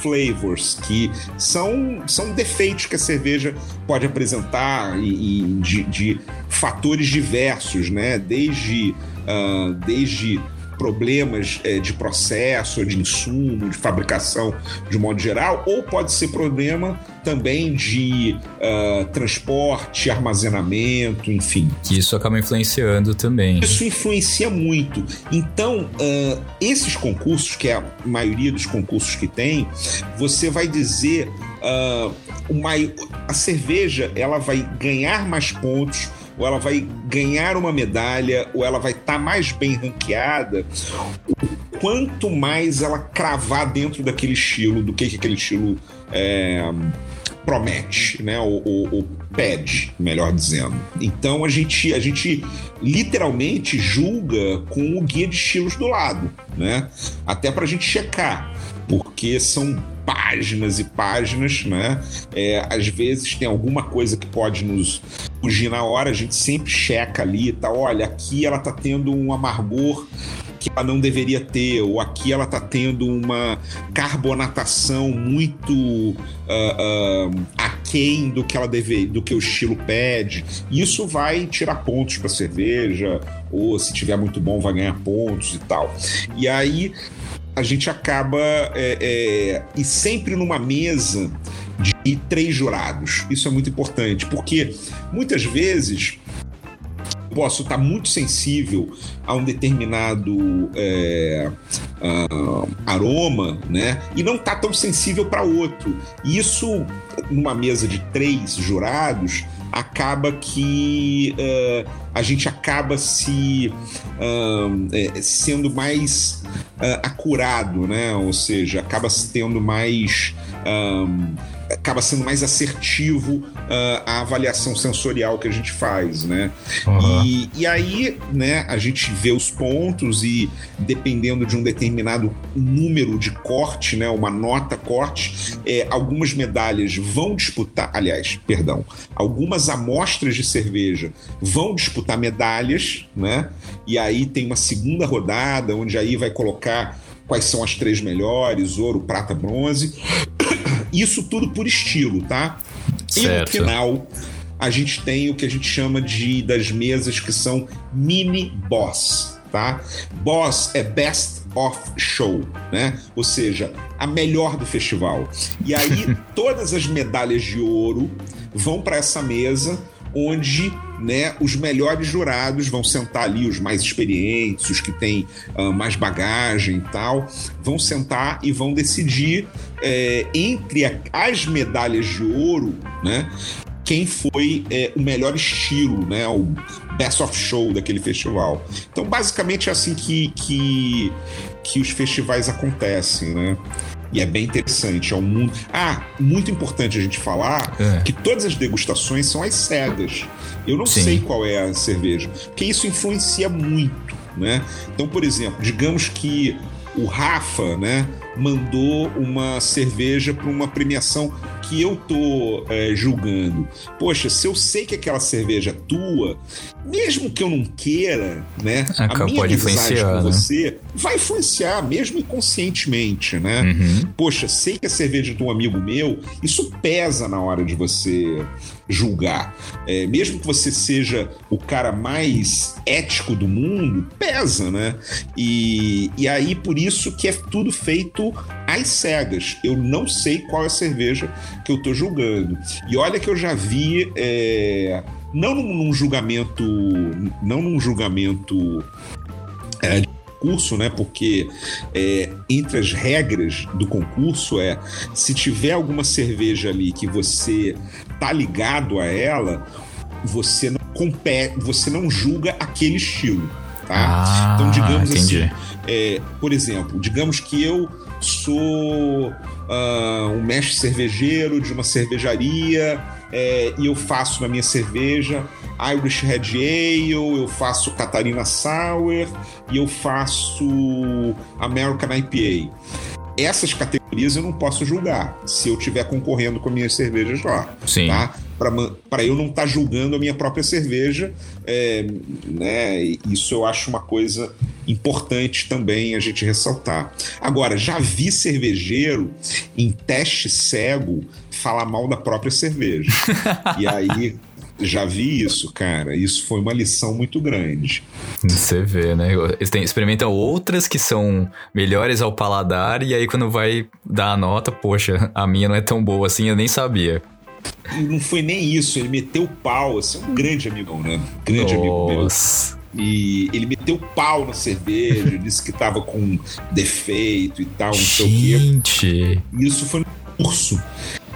flavors, que são, são defeitos que a cerveja pode apresentar e, e de, de, fatores diversos, né? Desde, uh, desde problemas é, de processo, de insumo, de fabricação de modo geral, ou pode ser problema também de uh, transporte, armazenamento, enfim. Que isso acaba influenciando também. Isso influencia muito. Então, uh, esses concursos, que é a maioria dos concursos que tem, você vai dizer uh, uma, a cerveja ela vai ganhar mais pontos ou ela vai ganhar uma medalha, ou ela vai estar tá mais bem ranqueada, quanto mais ela cravar dentro daquele estilo, do que, que aquele estilo é, promete, né? Ou, ou, ou, pede, melhor dizendo. Então a gente, a gente literalmente julga com o guia de estilos do lado, né? Até para a gente checar, porque são páginas e páginas, né? É, às vezes tem alguma coisa que pode nos fugir na hora, a gente sempre checa ali, tá? Olha, aqui ela tá tendo um amargor que ela não deveria ter, ou aqui ela tá tendo uma carbonatação muito uh, uh, aquém do que ela deve, do que o estilo pede. Isso vai tirar pontos para cerveja, ou se tiver muito bom, vai ganhar pontos e tal. E aí a gente acaba é, é, e sempre numa mesa de três jurados. Isso é muito importante, porque muitas vezes posso estar muito sensível a um determinado é, uh, aroma, né? E não estar tão sensível para outro. E isso, numa mesa de três jurados, acaba que uh, a gente acaba se uh, sendo mais acurado, né? Ou seja, acaba tendo mais acaba sendo mais assertivo uh, a avaliação sensorial que a gente faz, né? Uhum. E, e aí, né, a gente vê os pontos e dependendo de um determinado número de corte, né, uma nota corte, é, algumas medalhas vão disputar, aliás, perdão, algumas amostras de cerveja vão disputar medalhas, né? E aí tem uma segunda rodada onde aí vai colocar quais são as três melhores, ouro, prata, bronze. Isso tudo por estilo, tá? Certo. E no final, a gente tem o que a gente chama de das mesas que são mini boss, tá? Boss é best of show, né? Ou seja, a melhor do festival. E aí [laughs] todas as medalhas de ouro vão para essa mesa onde né, os melhores jurados vão sentar ali, os mais experientes, os que têm uh, mais bagagem e tal, vão sentar e vão decidir é, entre a, as medalhas de ouro, né, quem foi é, o melhor estilo, né, o best of show daquele festival. Então, basicamente é assim que, que, que os festivais acontecem, né? E é bem interessante. É um mundo. Ah, muito importante a gente falar é. que todas as degustações são as cegas. Eu não Sim. sei qual é a cerveja, porque isso influencia muito, né? Então, por exemplo, digamos que o Rafa, né, mandou uma cerveja para uma premiação que eu tô é, julgando. Poxa, se eu sei que aquela cerveja é tua, mesmo que eu não queira, né, a, a minha amizade com né? você vai influenciar, mesmo inconscientemente, né? Uhum. Poxa, sei que a cerveja de um amigo meu, isso pesa na hora de você julgar. É, mesmo que você seja o cara mais ético do mundo, pesa, né? E, e aí, por isso que é tudo feito às cegas. Eu não sei qual é a cerveja que eu tô julgando. E olha que eu já vi. É, não num, num, julgamento. Não num julgamento. É, concurso, né? Porque é, entre as regras do concurso é se tiver alguma cerveja ali que você tá ligado a ela, você não compete, você não julga aquele estilo, tá? Ah, então, digamos entendi. assim, é, por exemplo, digamos que eu sou uh, um mestre cervejeiro de uma cervejaria é, e eu faço na minha cerveja Irish Red Ale, eu faço Catarina Sour e eu faço American IPA. Essas categorias eu não posso julgar se eu estiver concorrendo com minhas cervejas lá. Sim. Tá? para eu não estar tá julgando a minha própria cerveja. É, né, isso eu acho uma coisa importante também a gente ressaltar. Agora, já vi cervejeiro em teste cego falar mal da própria cerveja. [laughs] e aí já vi isso, cara. Isso foi uma lição muito grande. Você vê, né? Eles têm, experimentam outras que são melhores ao paladar, e aí quando vai dar a nota, poxa, a minha não é tão boa assim, eu nem sabia. E não foi nem isso, ele meteu o pau, assim, um grande amigão, né? Grande Nossa. amigo meu. E ele meteu pau na cerveja, [laughs] disse que tava com defeito e tal, não sei o quê. Isso foi no curso.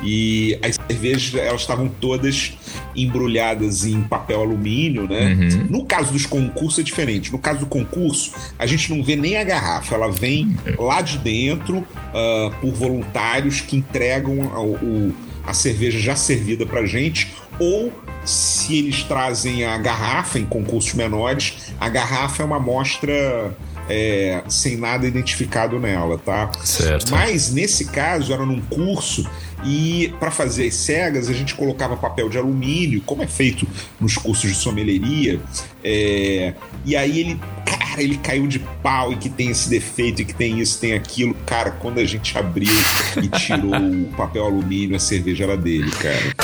E as cervejas, elas estavam todas embrulhadas em papel alumínio, né? Uhum. No caso dos concursos é diferente. No caso do concurso, a gente não vê nem a garrafa, ela vem lá de dentro uh, por voluntários que entregam o, a cerveja já servida pra gente, ou se eles trazem a garrafa em concursos menores, a garrafa é uma amostra é, sem nada identificado nela, tá? Certo. Mas nesse caso era num curso e para fazer as cegas a gente colocava papel de alumínio, como é feito nos cursos de sommelieria. É, e aí ele, cara, ele caiu de pau e que tem esse defeito e que tem isso, tem aquilo. Cara, quando a gente abriu e tirou o papel alumínio, a cerveja era dele, cara.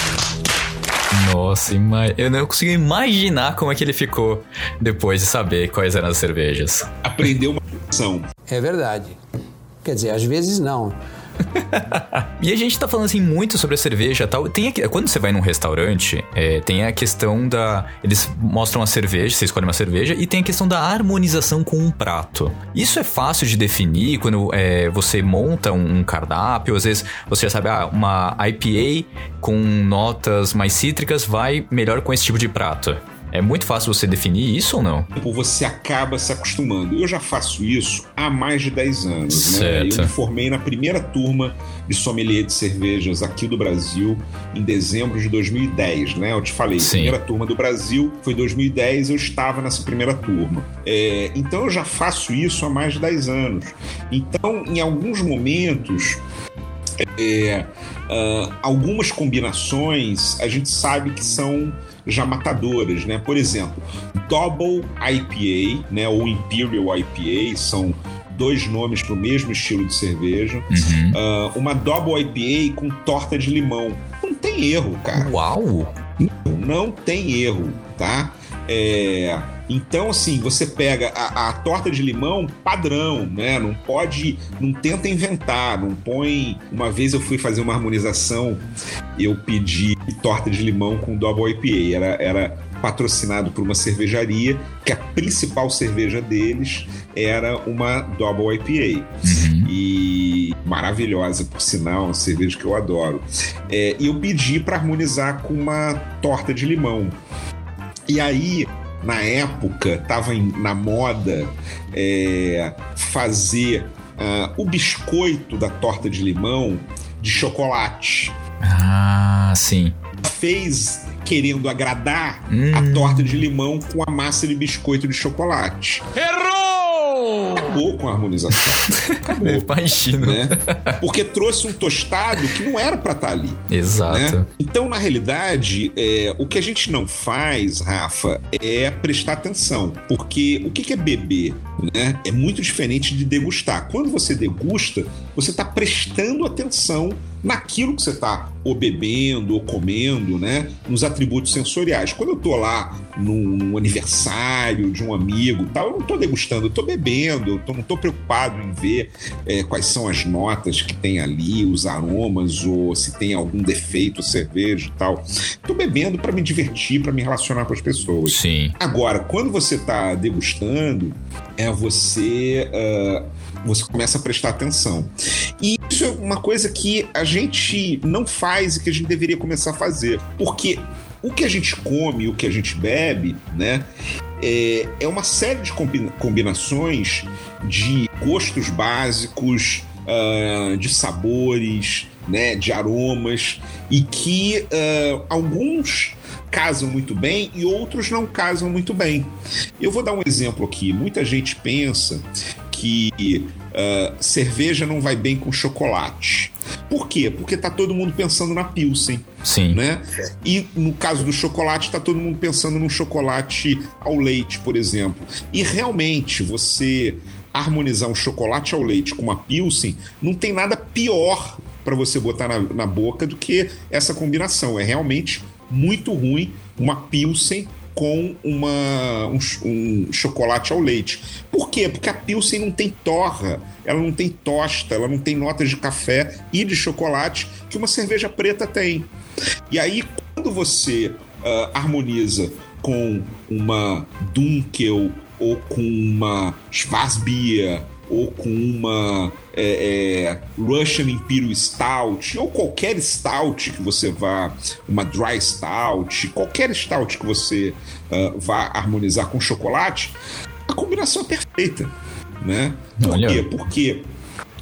Nossa, eu não consigo imaginar como é que ele ficou depois de saber quais eram as cervejas. Aprendeu uma lição. É verdade. Quer dizer, às vezes não. [laughs] e a gente tá falando assim muito sobre a cerveja tal. Tem aqui, quando você vai num restaurante, é, tem a questão da. Eles mostram a cerveja, você escolhe uma cerveja, e tem a questão da harmonização com um prato. Isso é fácil de definir quando é, você monta um, cardápio. Às vezes você já sabe, ah, uma IPA com notas mais cítricas vai melhor com esse tipo de prato. É muito fácil você definir isso ou não? Você acaba se acostumando. Eu já faço isso há mais de 10 anos. Certo. Né? Eu me formei na primeira turma de sommelier de cervejas aqui do Brasil em dezembro de 2010. Né? Eu te falei, Sim. primeira turma do Brasil foi 2010, eu estava nessa primeira turma. É, então eu já faço isso há mais de 10 anos. Então, em alguns momentos, é, uh, algumas combinações a gente sabe que são já matadoras, né? Por exemplo, Double IPA, né, ou Imperial IPA, são dois nomes para o mesmo estilo de cerveja. Uhum. Uh, uma Double IPA com torta de limão. Não tem erro, cara. Uau! Não, não tem erro, tá? É então, assim, você pega a, a, torta de limão padrão, né? Não pode, não tenta inventar, não põe. Uma vez eu fui fazer uma harmonização, eu pedi torta de limão com double IPA. Era, era patrocinado por uma cervejaria, que a principal cerveja deles era uma Double IPA. Uhum. E maravilhosa, por sinal, uma cerveja que eu adoro. É, e eu pedi para harmonizar com uma torta de limão. E aí na época estava na moda é, fazer uh, o biscoito da torta de limão de chocolate. Ah, sim. Fez querendo agradar hum. a torta de limão com a massa de biscoito de chocolate. Errou! Acabou com a harmonização. [laughs] Acabou. Imagino. Né? Porque trouxe um tostado que não era para estar tá ali. Exato. Né? Então, na realidade, é, o que a gente não faz, Rafa, é prestar atenção. Porque o que é beber? Né? É muito diferente de degustar. Quando você degusta, você está prestando atenção naquilo que você está ou bebendo ou comendo, né? Nos atributos sensoriais. Quando eu estou lá num, num, aniversário de um amigo, tal, eu não estou degustando, eu estou bebendo, eu tô, não estou preocupado em ver é, quais são as notas que tem ali, os aromas ou se tem algum defeito cerveja e tal. Estou bebendo para me divertir, para me relacionar com as pessoas. Sim. Agora, quando você está degustando, é você uh, você começa a prestar atenção. E isso é uma coisa que a gente não faz e que a gente deveria começar a fazer. Porque o que a gente come, o que a gente bebe, né? É, é uma série de combinações de gostos básicos, uh, de sabores, né, de aromas, e que uh, alguns casam muito bem e outros não casam muito bem. Eu vou dar um exemplo aqui. Muita gente pensa que uh, cerveja não vai bem com chocolate. Por quê? Porque tá todo mundo pensando na Pilsen. Sim. Né? E no caso do chocolate, tá todo mundo pensando no chocolate ao leite, por exemplo. E realmente, você harmonizar um chocolate ao leite com uma Pilsen, não tem nada pior para você botar na, na boca do que essa combinação. É realmente muito ruim uma Pilsen com uma, um, um, chocolate ao leite. Por quê? Porque a Pilsen não tem torra, ela não tem tosta, ela não tem notas de café e de chocolate que uma cerveja preta tem. E aí, quando você uh, harmoniza com uma Dunkel ou com uma Schwarzbier ou com uma é, é, Russian Imperial Stout, ou qualquer stout que você vá, uma dry stout, qualquer stout que você uh, vá harmonizar com chocolate, a combinação é perfeita. Né? Por Olha. quê? Porque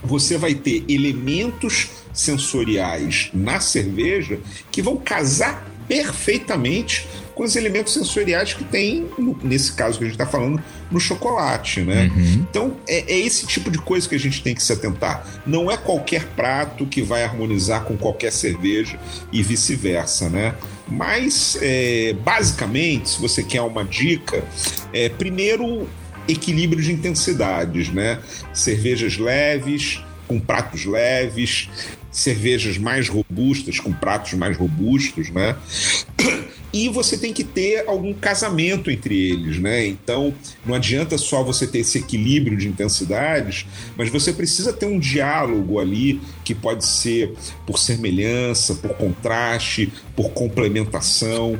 você vai ter elementos sensoriais na cerveja que vão casar perfeitamente com os elementos sensoriais que tem, nesse caso que a gente está falando, no chocolate, né? Uhum. Então, é, é, esse tipo de coisa que a gente tem que se atentar. Não é qualquer prato que vai harmonizar com qualquer cerveja e vice-versa, né? Mas, é, basicamente, se você quer uma dica, é, primeiro, equilíbrio de intensidades, né? Cervejas leves, com pratos leves, cervejas mais robustas com pratos mais robustos, né? E você tem que ter algum casamento entre eles, né? Então não adianta só você ter esse equilíbrio de intensidades, mas você precisa ter um diálogo ali que pode ser por semelhança, por contraste, por complementação.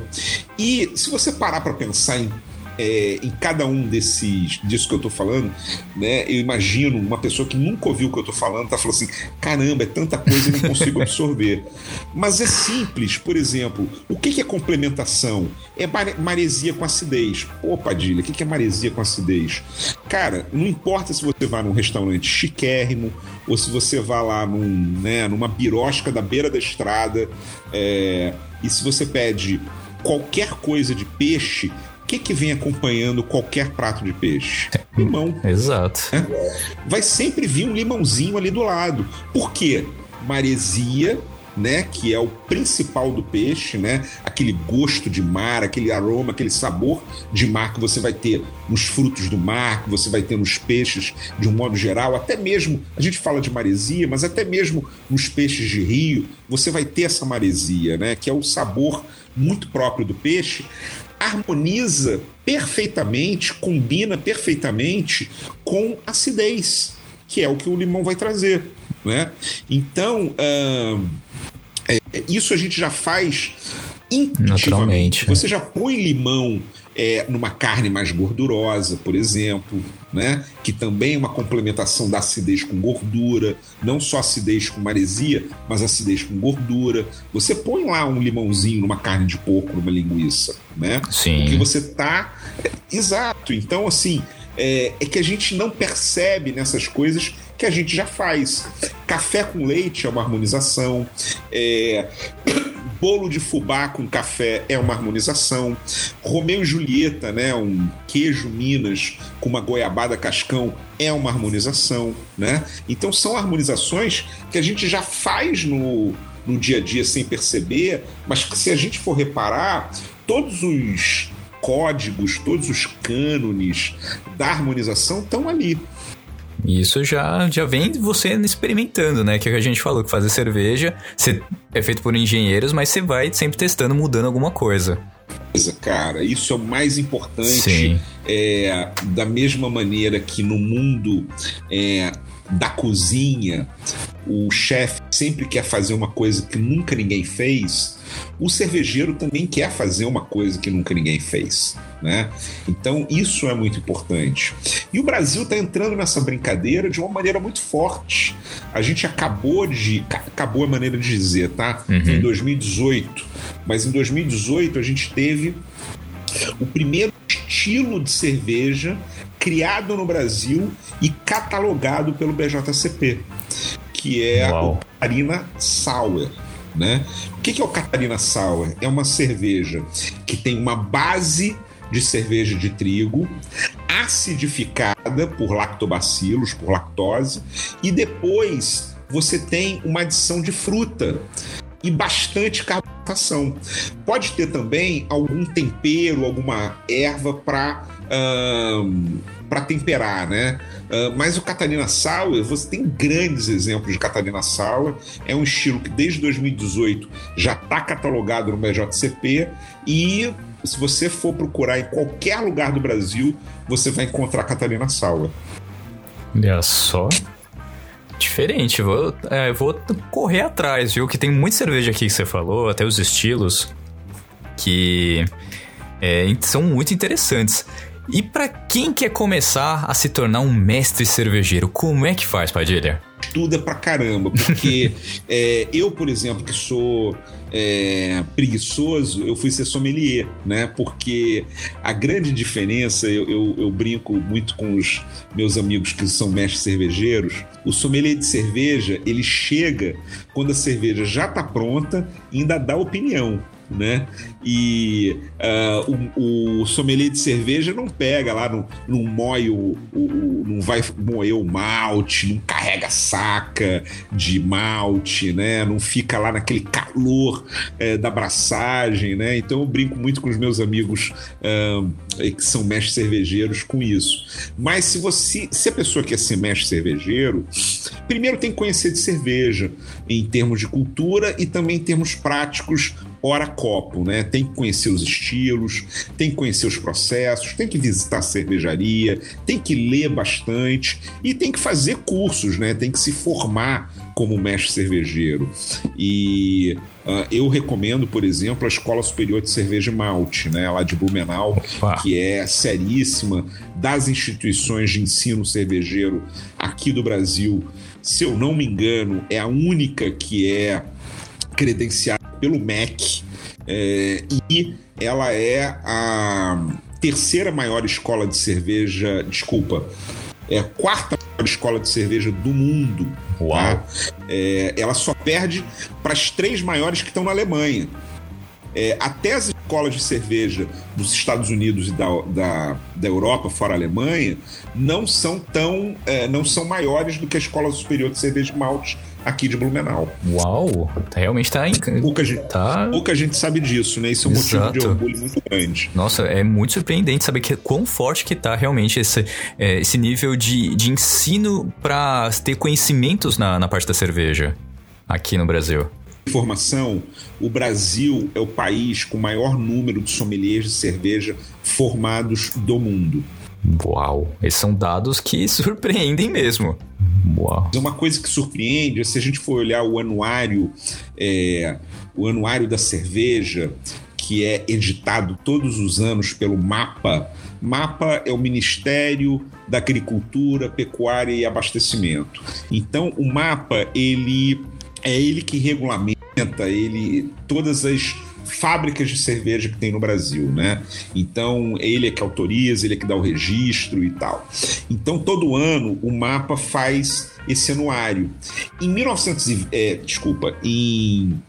E se você parar para pensar em é, em cada um desses disso que eu tô falando, né? Eu imagino uma pessoa que nunca ouviu o que eu tô falando, tá falando assim: caramba, é tanta coisa e não consigo absorver. [laughs] Mas é simples, por exemplo, o que, que é complementação? É maresia com acidez. Pô, Padilha, o que, que é maresia com acidez? Cara, não importa se você vai num restaurante chiquérrimo ou se você vai lá num, né, numa birosca da beira da estrada é, e se você pede qualquer coisa de peixe, que, que vem acompanhando qualquer prato de peixe? Limão. Exato. É? Vai sempre vir um limãozinho ali do lado. Por quê? Maresia, né, que é o principal do peixe, né? Aquele gosto de mar, aquele aroma, aquele sabor de mar que você vai ter nos frutos do mar, que você vai ter nos peixes de um modo geral, até mesmo, a gente fala de maresia, mas até mesmo nos peixes de rio, você vai ter essa maresia, né, que é o sabor muito próprio do peixe, harmoniza perfeitamente, combina perfeitamente com acidez, que é o que o limão vai trazer. Né? Então, é, isso a gente já faz intuitivamente. Você já põe limão é, numa carne mais gordurosa, por exemplo, né? que também é uma complementação da acidez com gordura, não só acidez com maresia, mas acidez com gordura. Você põe lá um limãozinho numa carne de porco, numa linguiça, né? Sim. Porque você tá. Exato. Então, assim, é, é que a gente não percebe nessas coisas que a gente já faz. Café com leite é uma harmonização. É... Bolo de fubá com café é uma harmonização. Romeu e Julieta, né, um queijo Minas com uma goiabada cascão é uma harmonização, né? Então são harmonizações que a gente já faz no, no dia a dia sem perceber, mas que se a gente for reparar, todos os códigos, todos os cânones da harmonização estão ali. Isso já, já vem você experimentando, né? Que é que a gente falou, que fazer cerveja você, é feito por engenheiros, mas você vai sempre testando, mudando alguma coisa. Cara, isso é o mais importante. Sim. É, da mesma maneira que no mundo é, da cozinha, o chefe sempre quer fazer uma coisa que nunca ninguém fez, o cervejeiro também quer fazer uma coisa que nunca ninguém fez. Né? Então, isso é muito importante. E o Brasil está entrando nessa brincadeira de uma maneira muito forte. A gente acabou de. Acabou a maneira de dizer, tá? Uhum. Em 2018. Mas em 2018 a gente teve o primeiro estilo de cerveja criado no Brasil e catalogado pelo BJCP, que é Uau. Catarina Sauer. Né? O que é o Catarina Sauer? É uma cerveja que tem uma base de cerveja de trigo, acidificada por lactobacilos, por lactose, e depois você tem uma adição de fruta e bastante carbonatação. Pode ter também algum tempero, alguma erva para para temperar, né? Uh, mas o Catarina Sauer, você tem grandes exemplos de Catarina Sauer. É um estilo que desde 2018 já está catalogado no BJCP e se você for procurar em qualquer lugar do Brasil, você vai encontrar Catarina Sauer. Olha só. Diferente, vou, é, vou correr atrás, viu? Que tem muita cerveja aqui que você falou, até os estilos, que é, são muito interessantes. E para quem quer começar a se tornar um mestre cervejeiro, como é que faz, Padilha? Estuda pra caramba, porque [laughs] é, eu, por exemplo, que sou é, preguiçoso, eu fui ser sommelier, né? Porque a grande diferença, eu, eu, eu, brinco muito com os meus amigos que são mestres cervejeiros, o sommelier de cerveja, ele chega quando a cerveja já está pronta e ainda dá opinião né? E uh, o, o, sommelier de cerveja não pega lá, não, não moe o, o, não vai moer o malte, não carrega saca de malte, né? Não fica lá naquele calor é, da braçagem, né? Então eu brinco muito com os meus amigos uh, que são mestres cervejeiros com isso. Mas se você, se a pessoa quer ser mestre cervejeiro, primeiro tem que conhecer de cerveja em termos de cultura e também em termos práticos hora copo, né? Tem que conhecer os estilos, tem que conhecer os processos, tem que visitar a cervejaria, tem que ler bastante e tem que fazer cursos, né? Tem que se formar como mestre cervejeiro. E uh, eu recomendo, por exemplo, a Escola Superior de Cerveja e Malte, né? Lá de Blumenau, Opa. que é seríssima das instituições de ensino cervejeiro aqui do Brasil. Se eu não me engano, é a única que é credenciada pelo MEC é, e ela é a terceira maior escola de cerveja, desculpa, é a quarta maior escola de cerveja do mundo. Tá? Uau! Tá? É, ela só perde para as três maiores que estão na Alemanha. É, até as escolas de cerveja dos Estados Unidos e da, da, da Europa, fora a Alemanha, não são tão é, não são maiores do que a Escola Superior de Cerveja de Malte aqui de Blumenau. Uau! Realmente tá... Pouca gente, tá... pouca gente sabe disso, né? Isso é um Exato. motivo de orgulho muito grande. Nossa, é muito surpreendente saber que, quão forte que tá realmente esse, é, esse nível de, de ensino para ter conhecimentos na, na parte da cerveja aqui no Brasil informação, o Brasil é o país com o maior número de sommeliers de cerveja formados do mundo. Uau, esses são dados que [laughs] surpreendem mesmo. Uau. Uma coisa que surpreende, se a gente for olhar o anuário, é, o anuário da cerveja, que é editado todos os anos pelo MAPA. MAPA é o Ministério da Agricultura, Pecuária e Abastecimento. Então, o MAPA ele é ele que regulamenta ele todas as fábricas de cerveja que tem no Brasil, né? Então, ele é que autoriza, ele é que dá o registro e tal. Então, todo ano, o mapa faz esse anuário. Em 1900 é, desculpa, em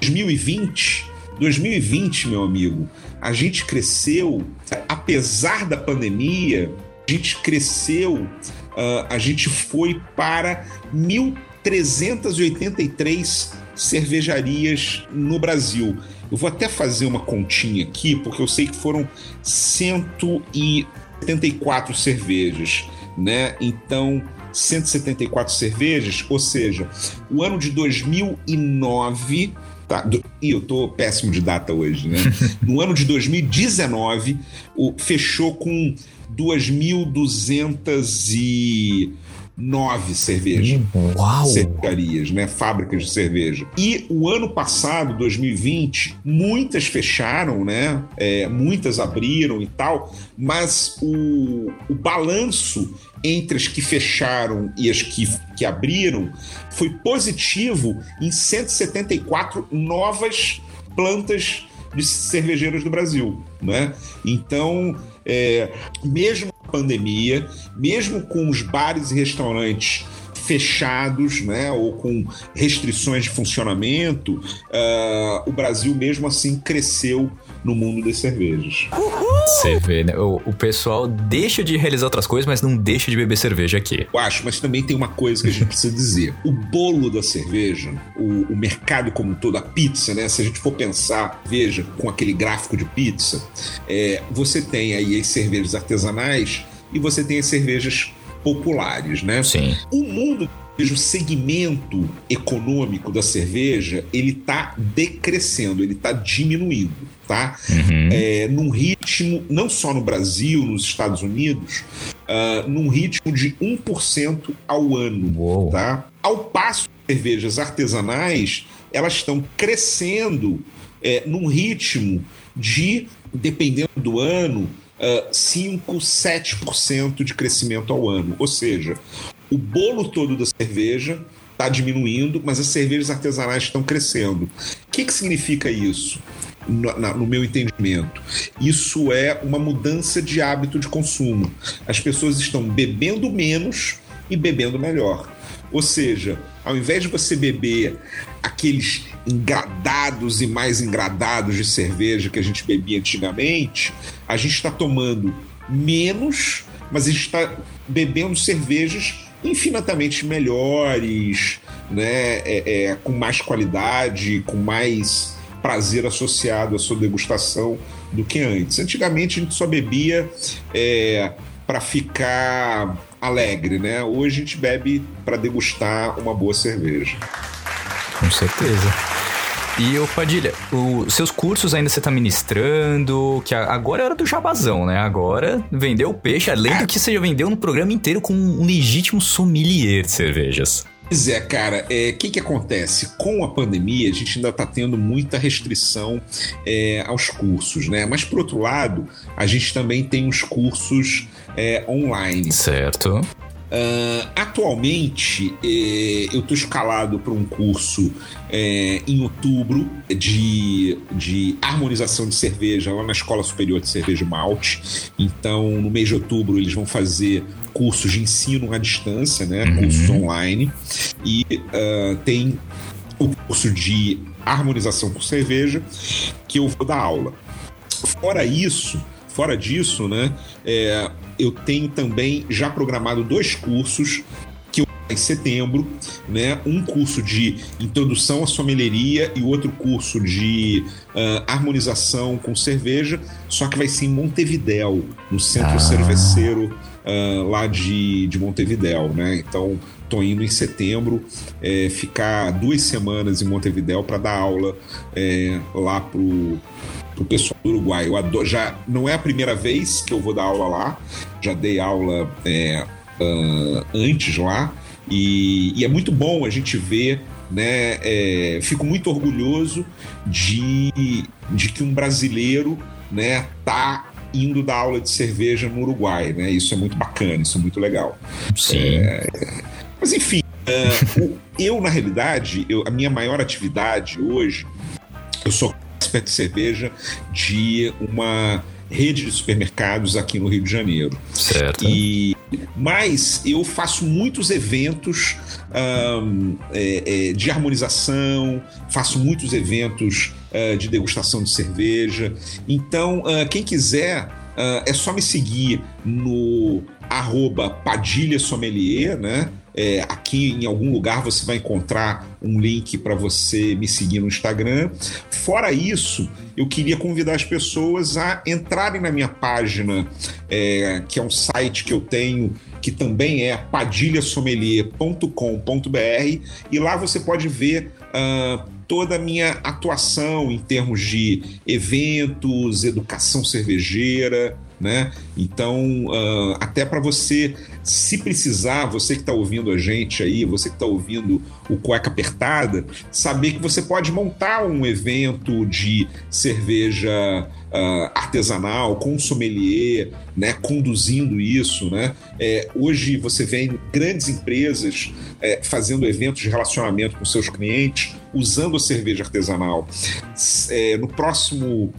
2020, 2020, meu amigo, a gente cresceu, apesar da pandemia, a gente cresceu, uh, a gente foi para 1.383 cervejarias no Brasil. Eu vou até fazer uma continha aqui, porque eu sei que foram 174 cervejas, né? Então, 174 cervejas, ou seja, o ano de 2009 Tá, do, e eu tô péssimo de data hoje, né? [laughs] No ano de 2019, o, fechou com 2.200 e nove cervejas. Uau! Cervejarias, né? Fábricas de cerveja. E o ano passado, 2020, muitas fecharam, né? É, muitas abriram e tal, mas o, o balanço entre as que fecharam e as que, que abriram foi positivo em 174 novas plantas de cervejeiras do Brasil, né? Então, é, mesmo pandemia, mesmo com os bares e restaurantes fechados, né, ou com restrições de funcionamento, uh, o Brasil mesmo assim cresceu no mundo das cervejas. Você vê, né? O, o, pessoal deixa de realizar outras coisas, mas não deixa de beber cerveja aqui. Eu acho, mas também tem uma coisa que a gente precisa dizer. O bolo da cerveja, o, o, mercado como um todo, a pizza, né? Se a gente for pensar, veja, com aquele gráfico de pizza, é, você tem aí as cervejas artesanais e você tem as cervejas populares, né? Sim. O mundo o segmento econômico da cerveja ele está decrescendo, ele está diminuindo, tá? Uhum. É, num ritmo, não só no Brasil, nos Estados Unidos, uh, num ritmo de 1% ao ano, Uou. tá? Ao passo que cervejas artesanais, elas estão crescendo é, num ritmo de, dependendo do ano, 5, uh, 7% de crescimento ao ano. Ou seja, o bolo todo da cerveja está diminuindo, mas as cervejas artesanais estão crescendo. O que, que significa isso? No, na, no, meu entendimento. Isso é uma mudança de hábito de consumo. As pessoas estão bebendo menos e bebendo melhor. Ou seja, ao invés de você beber aqueles engradados e mais engradados de cerveja que a gente bebia antigamente, a gente está tomando menos, mas a gente está bebendo cervejas infinitamente melhores, né? É, é, com mais qualidade, com mais prazer associado à sua degustação do que antes. Antigamente a gente só bebia é, para ficar alegre, né? Hoje a gente bebe para degustar uma boa cerveja. Com certeza. E, ô Padilha, os seus cursos ainda você tá ministrando, que agora é hora do jabazão, né? Agora vendeu o peixe, além do que você já vendeu no programa inteiro com um legítimo sommelier de cervejas. Pois é, cara, o é, que, que acontece? Com a pandemia, a gente ainda está tendo muita restrição é, aos cursos, né? Mas, por outro lado, a gente também tem os cursos é, online. Certo. Uh, atualmente, eh, eu estou escalado para um curso eh, em outubro de, de harmonização de cerveja lá na Escola Superior de Cerveja Malte. Então, no mês de outubro, eles vão fazer cursos de ensino à distância, né? Uhum. Cursos online. E uh, tem o curso de harmonização com cerveja que eu vou dar aula. Fora isso, fora disso, né? É, eu tenho também já programado dois cursos que eu em setembro, né? Um curso de introdução à sommelieria e outro curso de uh, harmonização com cerveja, só que vai ser em Montevidéu, no centro ah. cerveceiro uh, lá de, de Montevidéu, né? Então tô indo em setembro é, ficar duas semanas em Montevidéu para dar aula é, lá pro pro pessoal do Uruguai. Eu adoro, já não é a primeira vez que eu vou dar aula lá, já dei aula é, uh, antes lá, e, e, é muito bom a gente ver. Né, é, fico muito orgulhoso de, de que um brasileiro né, tá indo dar aula de cerveja no Uruguai, né? Isso é muito bacana, isso é muito legal. Sim. É, mas enfim, uh, eu na realidade, eu, a minha maior atividade hoje, eu sou expert de cerveja de uma rede de supermercados aqui no Rio de Janeiro. Certo. E, mas eu faço muitos eventos um, é, é, de harmonização, faço muitos eventos uh, de degustação de cerveja. Então, uh, quem quiser, uh, é só me seguir no arroba Padilha Sommelier, né? É, aqui em algum lugar você vai encontrar um link para você me seguir no Instagram. Fora isso, eu queria convidar as pessoas a entrarem na minha página, é, que é um site que eu tenho, que também é padilhasommelier.com.br, e lá você pode ver. Uh, toda a minha atuação em termos de eventos, educação cervejeira, né? Então, uh, até para você, se precisar, você que está ouvindo a gente aí, você que está ouvindo o Cueca Apertada, saber que você pode montar um evento de cerveja uh, artesanal, com sommelier, né, conduzindo isso. Né? É, hoje você vê grandes empresas é, fazendo eventos de relacionamento com seus clientes, usando a cerveja artesanal. É, no próximo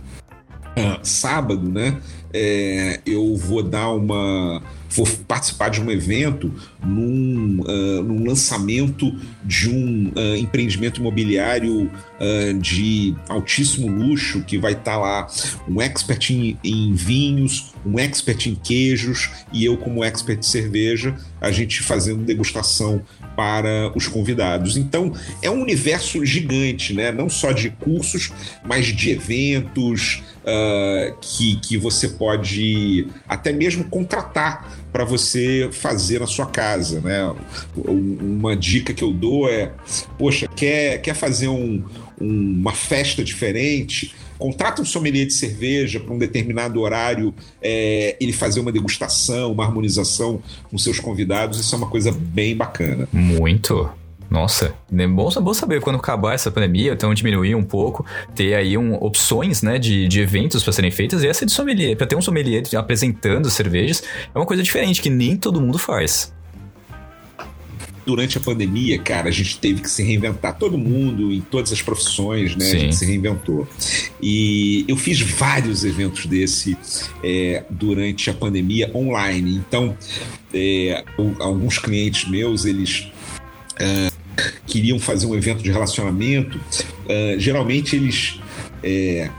uh, sábado, né, é, eu vou dar uma. Vou participar de um evento num, uh, num lançamento de um uh, empreendimento imobiliário uh, de altíssimo luxo, que vai estar tá lá um expert em, em, vinhos, um expert em queijos e eu, como expert de cerveja, a gente fazendo degustação para os convidados. Então, é um universo gigante, né? não só de cursos, mas de eventos uh, que, que você pode até mesmo contratar para você fazer na sua casa. Né? Uma dica que eu dou é: poxa, quer, quer fazer um, uma festa diferente? Contrata um sommelier de cerveja para um determinado horário, é, ele fazer uma degustação, uma harmonização com seus convidados, isso é uma coisa bem bacana. Muito. Nossa, é bom, bom saber quando acabar essa pandemia, então diminuir um pouco, ter aí um, opções né, de, de eventos para serem feitas e essa de sommelier, para ter um sommelier apresentando cervejas, é uma coisa diferente que nem todo mundo faz durante a pandemia, cara, a gente teve que se reinventar. Todo mundo, em todas as profissões, né? Sim. A gente se reinventou. E eu fiz vários eventos desse é, durante a pandemia online. Então, é, alguns clientes meus, eles. É, queriam fazer um evento de relacionamento, é, geralmente eles. É,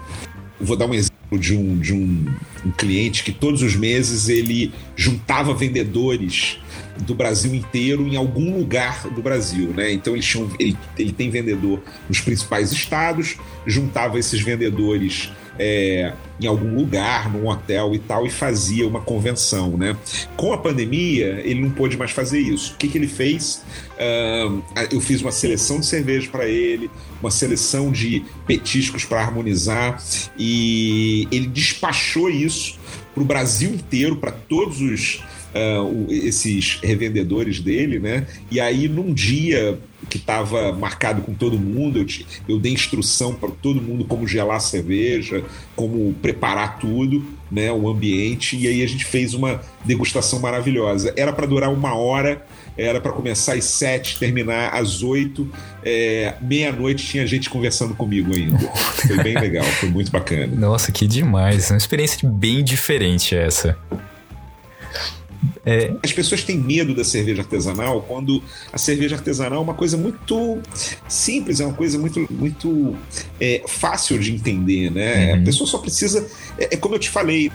vou dar um exemplo de um, de um um cliente que todos os meses ele juntava vendedores do Brasil inteiro em algum lugar do Brasil, né? Então eles tinham, ele, ele tem vendedor nos principais estados, juntava esses vendedores é, em algum lugar, num hotel e tal, e fazia uma convenção, né? Com a pandemia, ele não pôde mais fazer isso. O que, que ele fez? Uh, eu fiz uma seleção de cerveja para ele, uma seleção de petiscos para harmonizar, e ele despachou isso para o Brasil inteiro, para todos os uh, esses revendedores dele, né? E aí, num dia que estava marcado com todo mundo, eu, te, eu dei instrução para todo mundo como gelar a cerveja, como preparar tudo, né? O ambiente, e aí a gente fez uma degustação maravilhosa. Era para durar uma hora era para começar às sete, terminar às oito. É, Meia-noite tinha gente conversando comigo ainda. Foi bem legal, foi muito bacana. Nossa, que demais. Uma experiência bem diferente essa. É... As pessoas têm medo da cerveja artesanal quando a cerveja artesanal é uma coisa muito simples, é uma coisa muito, muito é, fácil de entender, né? Uhum. A pessoa só precisa. É, é, como eu te falei.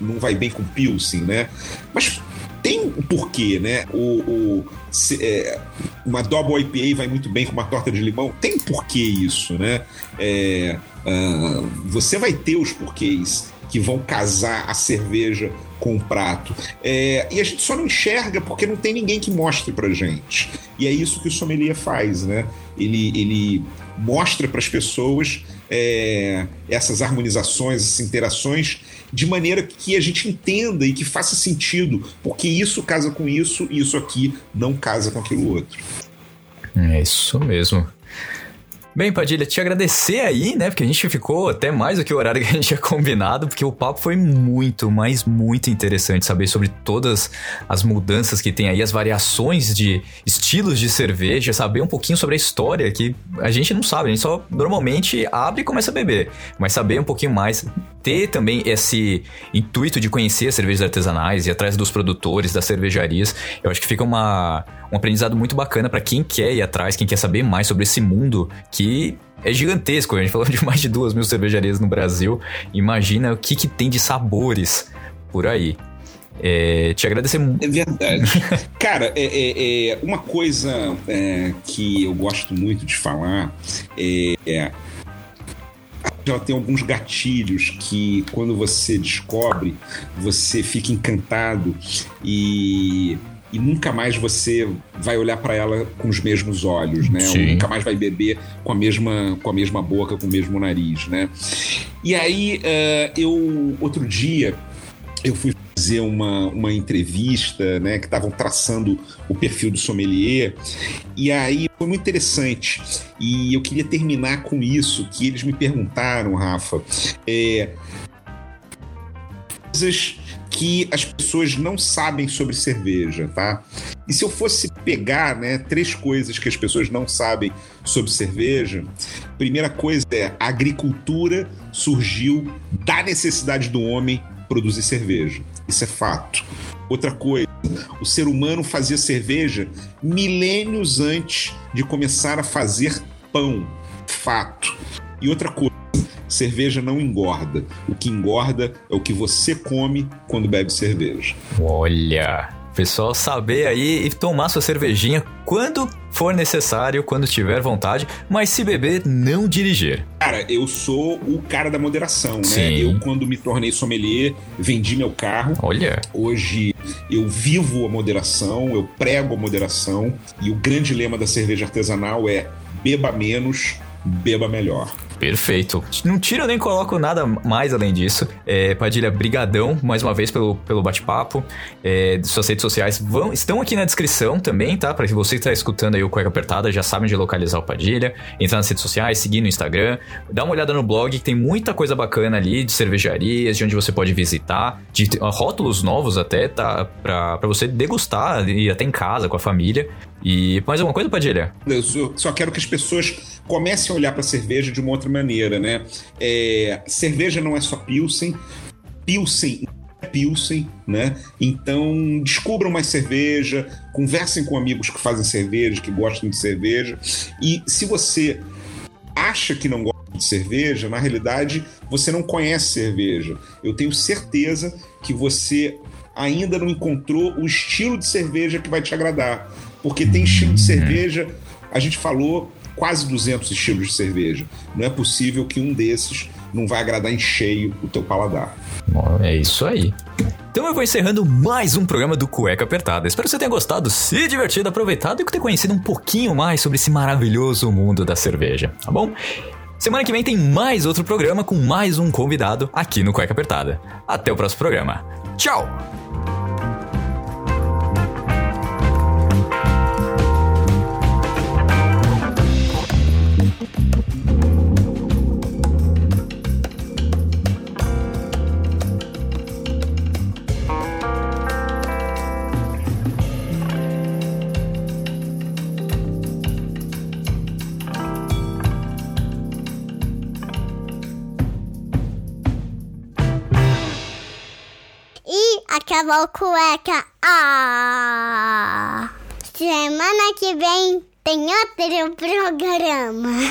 Não vai bem com Pilsen, né? Mas tem um porquê, né? O, o se, é, uma double IPA vai muito bem com uma torta de limão. Tem um porquê isso, né? É, uh, você vai ter os porquês que vão casar a cerveja com o prato. É, e a gente só não enxerga porque não tem ninguém que mostre pra gente. E é isso que o sommelier faz, né? Ele, ele mostra para as pessoas é, essas harmonizações, essas interações, de maneira que a gente entenda e que faça sentido, porque isso casa com isso e isso aqui não casa com aquilo outro. É isso mesmo. Bem, Padilha, te agradecer aí, né? Porque a gente ficou até mais do que o horário que a gente tinha combinado, porque o papo foi muito, mas muito interessante saber sobre todas as mudanças que tem aí, as variações de estilos de cerveja, saber um pouquinho sobre a história que a gente não sabe, a gente só normalmente abre e começa a beber, mas saber um pouquinho mais, ter também esse intuito de conhecer as cervejas artesanais e atrás dos produtores, das cervejarias, eu acho que fica uma, um aprendizado muito bacana para quem quer ir atrás, quem quer saber mais sobre esse mundo que é gigantesco. A gente falou de mais de duas mil cervejarias no Brasil. Imagina o que, que tem de sabores por aí. É, te agradecer muito. É verdade. [laughs] Cara, é, é, é uma coisa é, que eu gosto muito de falar é, ela tem alguns gatilhos que quando você descobre, você fica encantado e e nunca mais você vai olhar para ela com os mesmos olhos, né? Nunca mais vai beber com a mesma com a mesma boca, com o mesmo nariz, né? E aí uh, eu outro dia eu fui fazer uma, uma entrevista, né, que estavam traçando o perfil do sommelier, e aí foi muito interessante. E eu queria terminar com isso, que eles me perguntaram, Rafa, é, coisas que as pessoas não sabem sobre cerveja, tá? E se eu fosse pegar, né, três coisas que as pessoas não sabem sobre cerveja, primeira coisa é a agricultura surgiu da necessidade do homem produzir cerveja. Isso é fato. Outra coisa, o ser humano fazia cerveja milênios antes de começar a fazer pão. Fato. E outra coisa, cerveja não engorda. O que engorda é o que você come quando bebe cerveja. Olha, pessoal saber aí e tomar sua cervejinha quando for necessário, quando tiver vontade, mas se beber, não dirigir. Cara, eu sou o cara da moderação, né? Sim. Eu, quando me tornei sommelier, vendi meu carro. Olha. Hoje eu vivo a moderação, eu prego a moderação, e o grande lema da cerveja artesanal é beba menos, beba melhor. Perfeito. Não tiro nem coloco nada mais além disso. É, Padilha, brigadão mais uma vez pelo, pelo bate-papo. É, suas redes sociais vão, estão aqui na descrição também, tá? Para você que está escutando aí o Cueca Apertada, já sabe onde localizar o Padilha. Entrar nas redes sociais, seguir no Instagram. Dá uma olhada no blog, que tem muita coisa bacana ali de cervejarias, de onde você pode visitar, de rótulos novos até, tá? Para você degustar e até em casa com a família. E mais alguma coisa, Padilha? Eu só quero que as pessoas comecem a olhar para a cerveja de uma outra maneira, né? É, cerveja não é só Pilsen, Pilsen é Pilsen, né? Então descubram mais cerveja, conversem com amigos que fazem cerveja, que gostam de cerveja. E se você acha que não gosta de cerveja, na realidade, você não conhece cerveja. Eu tenho certeza que você ainda não encontrou o estilo de cerveja que vai te agradar. Porque tem estilo de cerveja, a gente falou quase 200 estilos de cerveja. Não é possível que um desses não vai agradar em cheio o teu paladar. Bom, é isso aí. Então eu vou encerrando mais um programa do Cueca Apertada. Espero que você tenha gostado, se divertido, aproveitado e que tenha conhecido um pouquinho mais sobre esse maravilhoso mundo da cerveja, tá bom? Semana que vem tem mais outro programa com mais um convidado aqui no Cueca Apertada. Até o próximo programa. Tchau! Acabou cueca. Ah! Semana que vem tem outro programa.